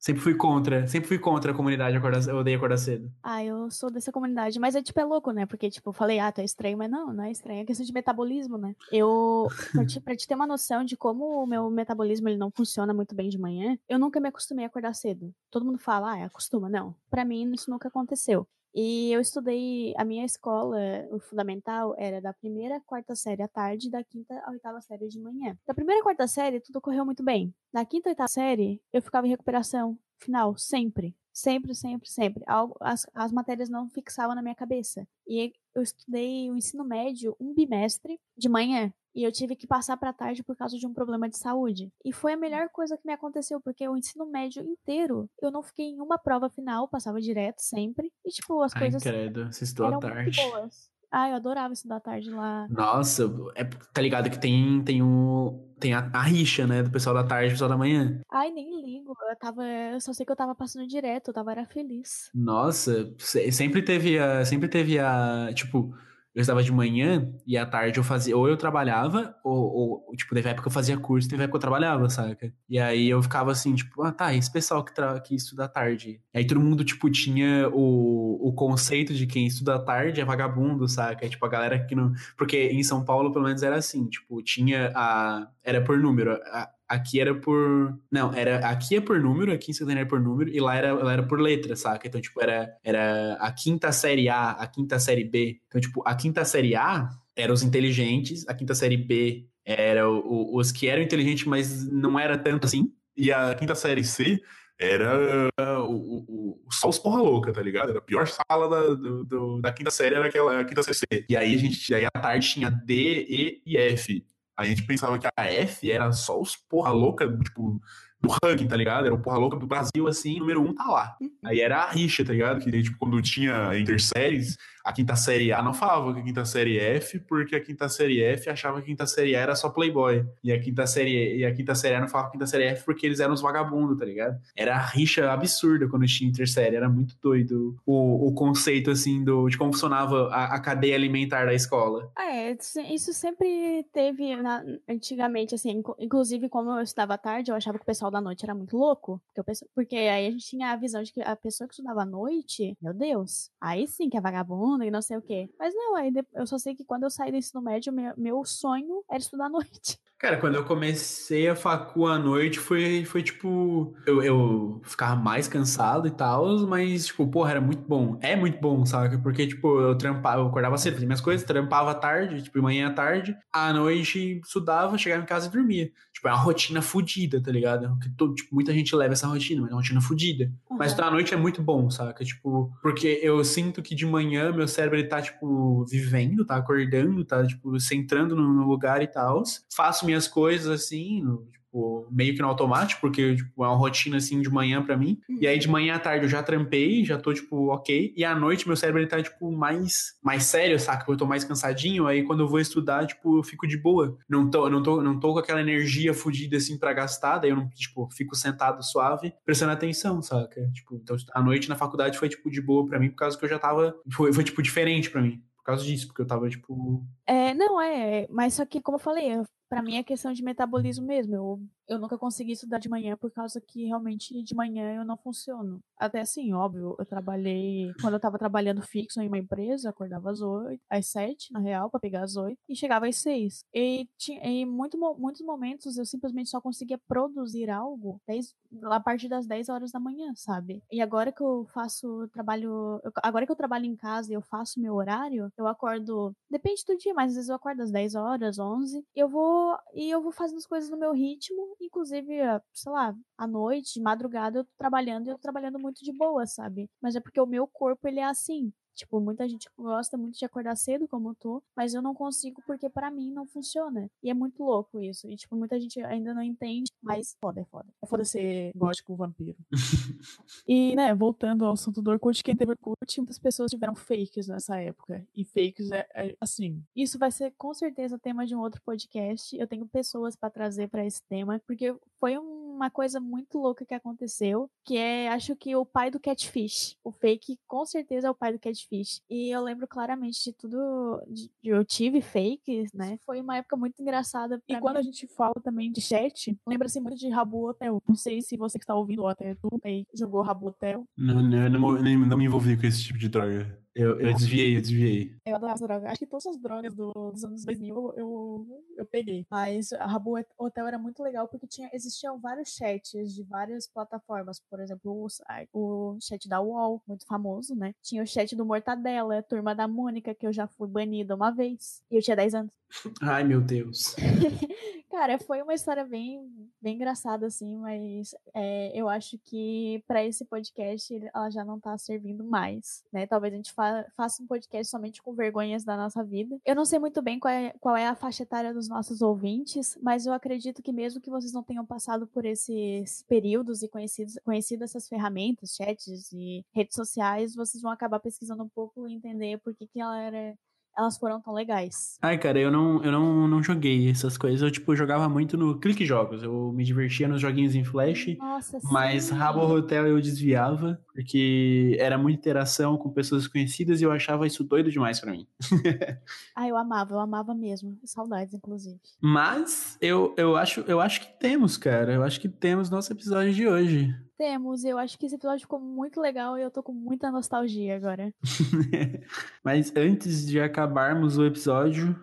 Sempre fui contra, sempre fui contra a comunidade, acordar, eu odeio acordar cedo. Ah, eu sou dessa comunidade, mas é tipo, é louco, né? Porque, tipo, eu falei, ah, tá estranho, mas não, não é estranho, é questão de metabolismo, né? Eu, pra te, pra te ter uma noção de como o meu metabolismo, ele não funciona muito bem de manhã, eu nunca me acostumei a acordar cedo. Todo mundo fala, ah, acostuma, não. Pra mim, isso nunca aconteceu. E eu estudei, a minha escola, o fundamental, era da primeira à quarta série à tarde e da quinta à oitava série de manhã. Da primeira à quarta série, tudo correu muito bem. Na quinta e oitava série, eu ficava em recuperação final, sempre. Sempre, sempre, sempre. As, as matérias não fixavam na minha cabeça. E eu estudei o ensino médio um bimestre de manhã. E eu tive que passar para tarde por causa de um problema de saúde. E foi a melhor coisa que me aconteceu, porque o ensino médio inteiro, eu não fiquei em uma prova final, passava direto sempre. E, tipo, as Ai, coisas. credo, você estudou à tarde. Muito boas. Ah, eu adorava estudar tarde lá. Nossa, é, tá ligado que tem, tem, um, tem a, a, rixa, né? Do pessoal da tarde e do pessoal da manhã. Ai, nem ligo. Eu tava. Eu só sei que eu tava passando direto, eu tava era feliz. Nossa, sempre teve a. Sempre teve a. Tipo eu estava de manhã e à tarde eu fazia, ou eu trabalhava, ou, ou, tipo, teve época eu fazia curso, teve época eu trabalhava, saca? E aí eu ficava assim, tipo, ah, tá, esse pessoal que, tra que estuda à tarde. E aí todo mundo, tipo, tinha o, o conceito de quem estuda à tarde é vagabundo, saca? Tipo, a galera que não. Porque em São Paulo, pelo menos, era assim, tipo, tinha a. Era por número. A, aqui era por. Não, era aqui é por número, aqui em Santa era por número, e lá era, ela era por letra, saca? Então, tipo, era, era a quinta série A, a quinta série B. Então, tipo, a quinta série A era os inteligentes, a quinta série B era o, os que eram inteligentes, mas não era tanto assim. E a quinta série C era o, o, só os porra louca, tá ligado? Era a pior sala da, do, do, da quinta série, era aquela quinta CC. E aí a gente, aí à tarde tinha D, E e F. A gente pensava que a F era só os porra louca, tipo, do ranking, tá ligado? Era o porra louca do Brasil, assim, número um tá lá. Uhum. Aí era a rixa, tá ligado? Que tipo, quando tinha interséries, a quinta série A não falava que a quinta série F, porque a quinta série F achava que a quinta série A era só Playboy. E a quinta série, e a quinta série A não falava quinta série F porque eles eram os vagabundos, tá ligado? Era a rixa absurda quando tinha intersérie, era muito doido o, o conceito, assim, do, de como funcionava a, a cadeia alimentar da escola. É, isso sempre teve na, antigamente, assim, inclusive como eu estudava tarde, eu achava que o pessoal da noite era muito louco, porque, penso, porque aí a gente tinha a visão de que a pessoa que estudava à noite, meu Deus, aí sim que é vagabundo, e não sei o quê. Mas não, aí eu só sei que quando eu saí do ensino médio, meu, meu sonho era estudar à noite. Cara, quando eu comecei a facu à noite, foi, foi tipo. Eu, eu ficava mais cansado e tal, mas, tipo, porra, era muito bom. É muito bom, sabe? Porque, tipo, eu trampava, eu acordava cedo, fazia minhas coisas, trampava à tarde, tipo, manhã à tarde, à noite estudava, chegava em casa e dormia. Tipo, é uma rotina fodida, tá ligado? Que todo, tipo, muita gente leva essa rotina, mas é uma rotina fodida. Uhum. Mas à noite é muito bom, saca? Tipo, porque eu sinto que de manhã meu cérebro ele tá, tipo, vivendo, tá acordando, tá, tipo, centrando no lugar e tal. Faço minhas coisas assim, tipo, meio que no automático, porque tipo, é uma rotina assim de manhã para mim. Uhum. E aí de manhã à tarde eu já trampei, já tô tipo, ok. E à noite meu cérebro ele tá tipo mais mais sério, saca? Eu tô mais cansadinho, aí quando eu vou estudar, tipo, eu fico de boa. Não tô não tô não tô com aquela energia fodida assim para gastar, daí eu não, tipo, fico sentado suave, prestando atenção, saca? Tipo, então à noite na faculdade foi tipo de boa para mim por causa que eu já tava foi, foi tipo diferente para mim por causa disso, porque eu tava, tipo. É, não, é, mas só que, como eu falei, para mim é questão de metabolismo mesmo. Eu eu nunca consegui estudar de manhã por causa que realmente de manhã eu não funciono. Até assim, óbvio, eu trabalhei. Quando eu tava trabalhando fixo em uma empresa, acordava às 8, às 7, na real, para pegar às 8, e chegava às 6. E em muito, muitos momentos eu simplesmente só conseguia produzir algo 10, a partir das 10 horas da manhã, sabe? E agora que eu faço trabalho. Agora que eu trabalho em casa e eu faço meu horário, eu acordo. Depende do dia, mas às vezes eu acordo às 10 horas, 11, e eu vou. E eu vou fazendo as coisas no meu ritmo inclusive, sei lá, à noite, madrugada, eu tô trabalhando e eu tô trabalhando muito de boa, sabe? Mas é porque o meu corpo, ele é assim. Tipo, muita gente gosta muito de acordar cedo, como eu tô, mas eu não consigo porque para mim não funciona. E é muito louco isso. E, tipo, muita gente ainda não entende, mas foda, é foda. É foda ser gótico vampiro. [LAUGHS] e, né, voltando ao assunto do Orkut, quem teve Orkut, muitas pessoas tiveram fakes nessa época. E fakes é, é assim. Isso vai ser com certeza tema de um outro podcast. Eu tenho pessoas para trazer para esse tema, porque foi uma coisa muito louca que aconteceu, que é, acho que o pai do catfish. O fake com certeza é o pai do catfish. E eu lembro claramente de tudo. De, de, eu tive fakes, né? Foi uma época muito engraçada. E mim. quando a gente fala também de chat, lembra-se muito de Rabu Hotel. Não sei se você que está ouvindo, ou até tu aí jogou Rabu Hotel. Não, não, não, não, não me envolvi com esse tipo de droga. Eu, eu desviei, eu desviei. Eu adoro essa droga. Acho que todas as drogas do, dos anos 2000 eu, eu, eu peguei. Mas a Rabu Hotel era muito legal porque tinha, existiam vários chats de várias plataformas. Por exemplo, o, o chat da UOL, muito famoso, né? Tinha o chat do Mortadela, a turma da Mônica, que eu já fui banida uma vez. E eu tinha 10 anos. [LAUGHS] Ai, meu Deus. [LAUGHS] Cara, foi uma história bem, bem engraçada, assim, mas é, eu acho que para esse podcast ela já não tá servindo mais, né? Talvez a gente fa faça um podcast somente com vergonhas da nossa vida. Eu não sei muito bem qual é, qual é a faixa etária dos nossos ouvintes, mas eu acredito que mesmo que vocês não tenham passado por esses períodos e conhecido, conhecido essas ferramentas, chats e redes sociais, vocês vão acabar pesquisando um pouco e entender por que, que ela era elas foram tão legais. Ai, cara, eu não, eu não, não joguei essas coisas. Eu, tipo, jogava muito no Clique Jogos. Eu me divertia nos joguinhos em Flash. Nossa, mas sim. Rabo Hotel eu desviava, porque era muita interação com pessoas desconhecidas e eu achava isso doido demais para mim. [LAUGHS] ah, eu amava, eu amava mesmo. Saudades, inclusive. Mas eu, eu, acho, eu acho que temos, cara. Eu acho que temos nosso episódio de hoje. Temos, eu acho que esse episódio ficou muito legal e eu tô com muita nostalgia agora. [LAUGHS] Mas antes de acabarmos o episódio,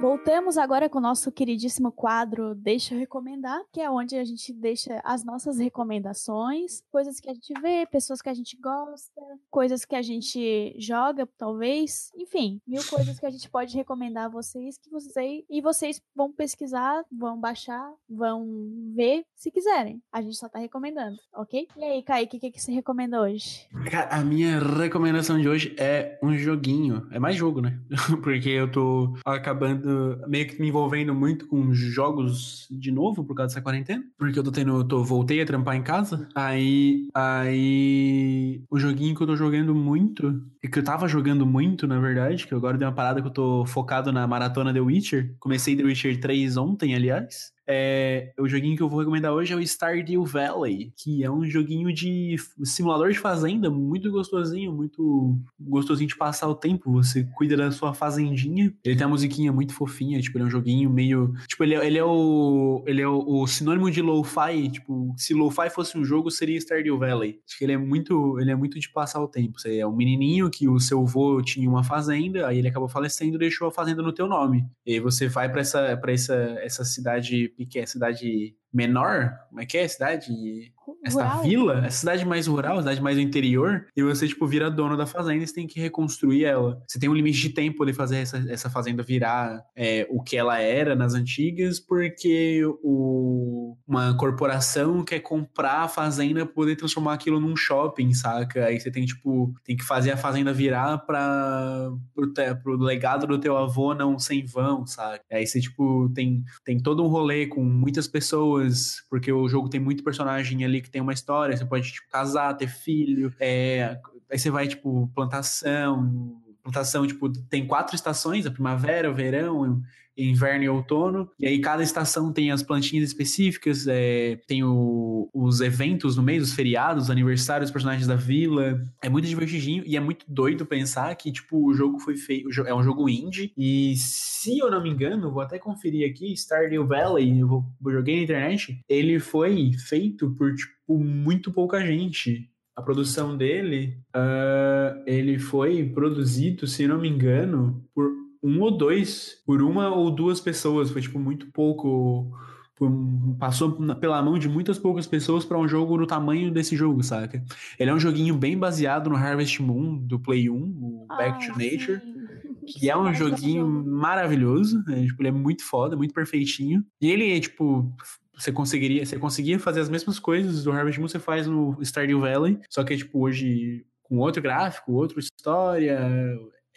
Voltamos agora com o nosso queridíssimo quadro Deixa eu recomendar, que é onde a gente deixa as nossas recomendações, coisas que a gente vê, pessoas que a gente gosta, coisas que a gente joga, talvez, enfim, mil coisas que a gente pode recomendar a vocês que vocês e vocês vão pesquisar, vão baixar, vão ver se quiserem. A gente só tá recomendando, ok? E aí, Kaique, o que, que você recomenda hoje? A minha recomendação de hoje é um joguinho. É mais jogo, né? [LAUGHS] Porque eu tô acabando meio que me envolvendo muito com jogos de novo por causa dessa quarentena. Porque eu tô tendo. Eu tô, voltei a trampar em casa. Aí. Aí. O joguinho que eu tô jogando muito. E que eu tava jogando muito, na verdade. Que agora deu uma parada que eu tô focado na maratona The Witcher. Comecei The Witcher 3 ontem, aliás. É, o joguinho que eu vou recomendar hoje é o Stardew Valley, que é um joguinho de simulador de fazenda, muito gostosinho, muito gostosinho de passar o tempo. Você cuida da sua fazendinha. Ele tem uma musiquinha muito fofinha, tipo, ele é um joguinho meio. Tipo, ele é, ele é o. Ele é o, o sinônimo de lo-fi. Tipo, se lo-fi fosse um jogo, seria Stardew Valley. Acho que ele é muito. Ele é muito de passar o tempo. Você é um menininho que o seu avô tinha uma fazenda, aí ele acabou falecendo e deixou a fazenda no teu nome. E aí você vai para essa, pra essa, essa cidade pequena, cidade menor, como é que é? Cidade. Essa Rural? vila, essa cidade mais rural, cidade mais do interior, e você, tipo, vira dono da fazenda e você tem que reconstruir ela. Você tem um limite de tempo de fazer essa, essa fazenda virar é, o que ela era nas antigas, porque o, uma corporação quer comprar a fazenda pra poder transformar aquilo num shopping, saca? Aí você tem, tipo, tem que fazer a fazenda virar pra, pro, te- pro legado do teu avô não sem vão, saca? Aí você, tipo, tem, tem todo um rolê com muitas pessoas, porque o jogo tem muito personagem ali que tem uma história, você pode, tipo, casar, ter filho, é, aí você vai, tipo, plantação, plantação, tipo, tem quatro estações, a primavera, o verão, inverno e outono, e aí cada estação tem as plantinhas específicas, é, tem o- os eventos no meio, os feriados, os aniversários dos personagens da vila, é muito divertidinho e é muito doido pensar que, tipo, o jogo foi feito, é um jogo indie, e se eu não me engano, vou até conferir aqui, Stardew Valley, eu vou- eu joguei na internet, ele foi feito por, tipo, muito pouca gente. A produção dele, ah, ele foi produzido, se não me engano, por um ou dois, por uma ou duas pessoas. Foi, tipo, muito pouco. passou pela mão de muitas poucas pessoas para um jogo no tamanho desse jogo, saca? Ele é um joguinho bem baseado no Harvest Moon do Play 1, o Back to Ai, Nature sim. que é um joguinho maravilhoso. né? Tipo, ele é muito foda, muito perfeitinho. E ele, tipo, você conseguiria, você conseguia fazer as mesmas coisas do Harvest Moon você faz no Stardew Valley, só que tipo hoje com outro gráfico, outra história,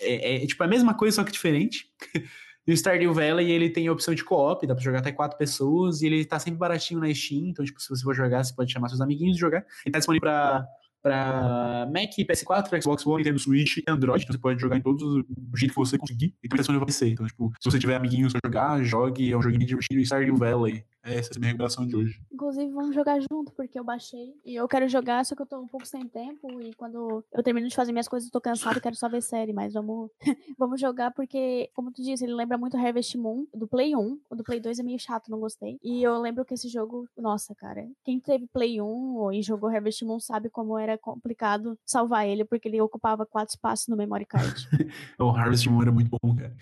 é, é, tipo a mesma coisa só que diferente. [LAUGHS] E o Stardew Valley, ele tem a opção de co-op, dá pra jogar até quatro pessoas, e ele tá sempre baratinho na Steam, então, tipo, se você for jogar, você pode chamar seus amiguinhos e jogar. Ele tá disponível pra, pra Mac, PS4, Xbox One, Nintendo Switch e Android, então você pode jogar em todos os jeitos que você conseguir, e também tá disponível pra PC. Então, tipo, se você tiver amiguinhos pra jogar, jogue, é um joguinho divertido, Stardew Valley. Essa é a minha recomendação de hoje. Inclusive, vamos jogar junto, porque eu baixei. E eu quero jogar, só que eu tô um pouco sem tempo. E quando eu termino de fazer minhas coisas, eu tô cansado e quero só ver série. Mas vamos, [LAUGHS] vamos jogar, porque, como tu disse, ele lembra muito Harvest Moon, do Play 1. O do Play 2 é meio chato, não gostei. E eu lembro que esse jogo, nossa, cara, quem teve Play 1 e jogou Harvest Moon sabe como era complicado salvar ele, porque ele ocupava quatro espaços no memory card. [LAUGHS] O Harvest Moon era muito bom, cara.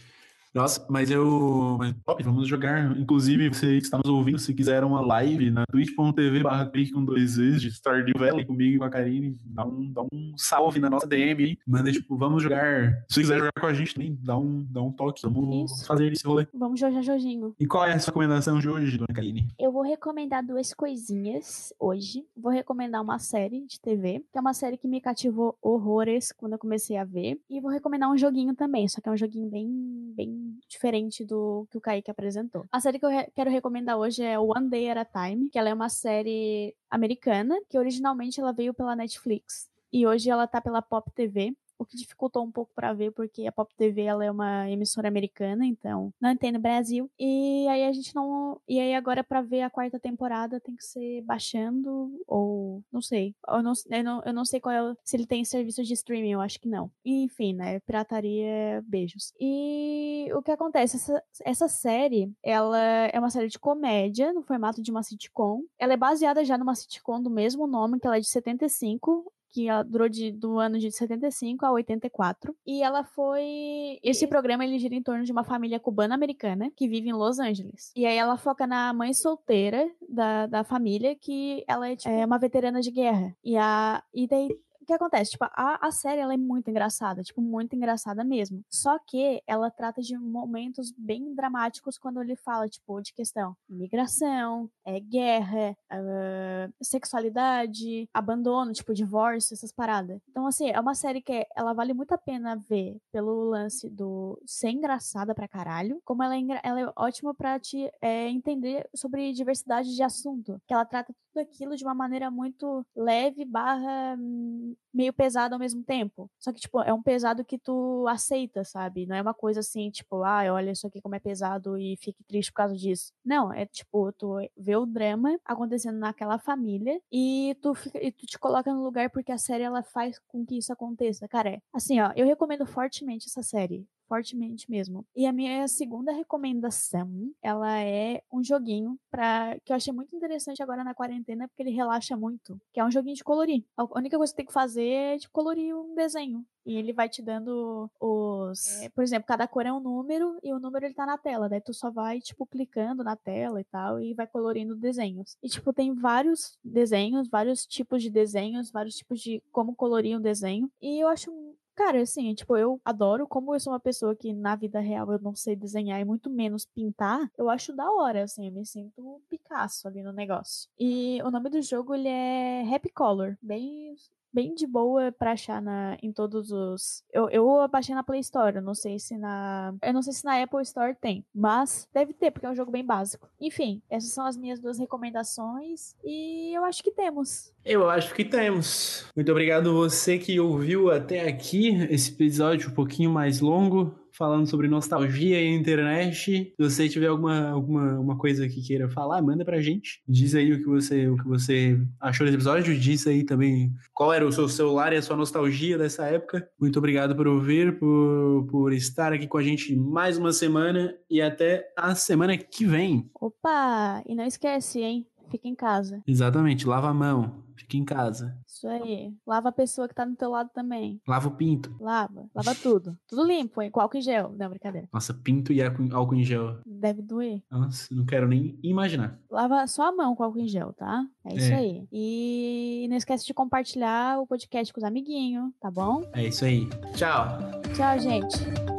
Nossa, mas eu. Mas, top, vamos jogar. Inclusive, você que está nos ouvindo, se quiser uma live na twitch.tv barra com dois vezes de Stardew Valley comigo e com a Karine, dá um, dá um salve na nossa DM aí. Manda, tipo, vamos jogar. Se quiser jogar com a gente também, dá um, dá um toque. Vamos Isso. fazer esse rolê. vamos jogar Jojinho. E qual é a sua recomendação de hoje, dona Karine? Eu vou recomendar duas coisinhas hoje. Vou recomendar uma série de TV, que é uma série que me cativou horrores quando eu comecei a ver. E vou recomendar um joguinho também, só que é um joguinho bem, bem diferente do que o Kaique apresentou. A série que eu re- quero recomendar hoje é One Day at a Time, que ela é uma série americana, que originalmente ela veio pela Netflix. E hoje ela tá pela Pop TV. O que dificultou um pouco pra ver, porque a Pop TV ela é uma emissora americana, então não tem no Brasil. E aí a gente não. E aí agora pra ver a quarta temporada tem que ser baixando, ou não sei. Eu não, eu não, eu não sei qual é se ele tem serviço de streaming, eu acho que não. Enfim, né? Pirataria, beijos. E o que acontece? Essa, essa série, ela é uma série de comédia, no formato de uma sitcom. Ela é baseada já numa sitcom do mesmo nome, que ela é de 75 que ela durou de, do ano de 75 a 84. E ela foi. Esse programa ele gira em torno de uma família cubana-americana que vive em Los Angeles. E aí ela foca na mãe solteira da, da família, que ela é, tipo, é uma veterana de guerra. E, a, e daí o que acontece? Tipo, a, a série ela é muito engraçada, tipo, muito engraçada mesmo. Só que ela trata de momentos bem dramáticos quando ele fala, tipo, de questão migração, é, guerra, uh, sexualidade, abandono, tipo, divórcio, essas paradas. Então, assim, é uma série que ela vale muito a pena ver pelo lance do ser engraçada pra caralho, como ela é, ela é ótima pra te é, entender sobre diversidade de assunto. Que ela trata tudo aquilo de uma maneira muito leve barra hum, meio pesado ao mesmo tempo. Só que, tipo, é um pesado que tu aceita, sabe? Não é uma coisa assim, tipo, ah, olha isso aqui como é pesado e fique triste por causa disso. Não, é tipo, tu vê o drama acontecendo naquela família e tu, fica, e tu te coloca no lugar porque a série ela faz com que isso aconteça. Cara, é assim, ó, eu recomendo fortemente essa série fortemente mesmo. E a minha segunda recomendação, ela é um joguinho para que eu achei muito interessante agora na quarentena, porque ele relaxa muito, que é um joguinho de colorir. A única coisa que você tem que fazer é de colorir um desenho. E ele vai te dando os. É, por exemplo, cada cor é um número e o número ele tá na tela. Daí tu só vai, tipo, clicando na tela e tal e vai colorindo desenhos. E, tipo, tem vários desenhos, vários tipos de desenhos, vários tipos de como colorir um desenho. E eu acho Cara, assim, tipo, eu adoro, como eu sou uma pessoa que na vida real eu não sei desenhar e muito menos pintar, eu acho da hora, assim, eu me sinto Picasso ali no negócio. E o nome do jogo, ele é Happy Color, bem bem de boa pra achar na, em todos os. Eu, eu baixei na Play Store, eu não sei se na. Eu não sei se na Apple Store tem, mas deve ter, porque é um jogo bem básico. Enfim, essas são as minhas duas recomendações e eu acho que temos. Eu acho que temos. Muito obrigado você que ouviu até aqui esse episódio um pouquinho mais longo falando sobre nostalgia e internet. Se você tiver alguma, alguma uma coisa que queira falar, manda pra gente. Diz aí o que você, o que você achou desse episódio. Diz aí também qual era o seu celular e a sua nostalgia dessa época. Muito obrigado por ouvir, por, por estar aqui com a gente mais uma semana e até a semana que vem. Opa! E não esquece, hein? Fica em casa. Exatamente, lava a mão. Fica em casa. Isso aí. Lava a pessoa que tá no teu lado também. Lava o pinto. Lava. Lava tudo. tudo limpo, hein? Com álcool em gel. Não, brincadeira. Nossa, pinto e álcool em gel. Deve doer. Nossa, não quero nem imaginar. Lava só a mão com álcool em gel, tá? É isso é. aí. E não esquece de compartilhar o podcast com os amiguinhos, tá bom? É isso aí. Tchau. Tchau, gente.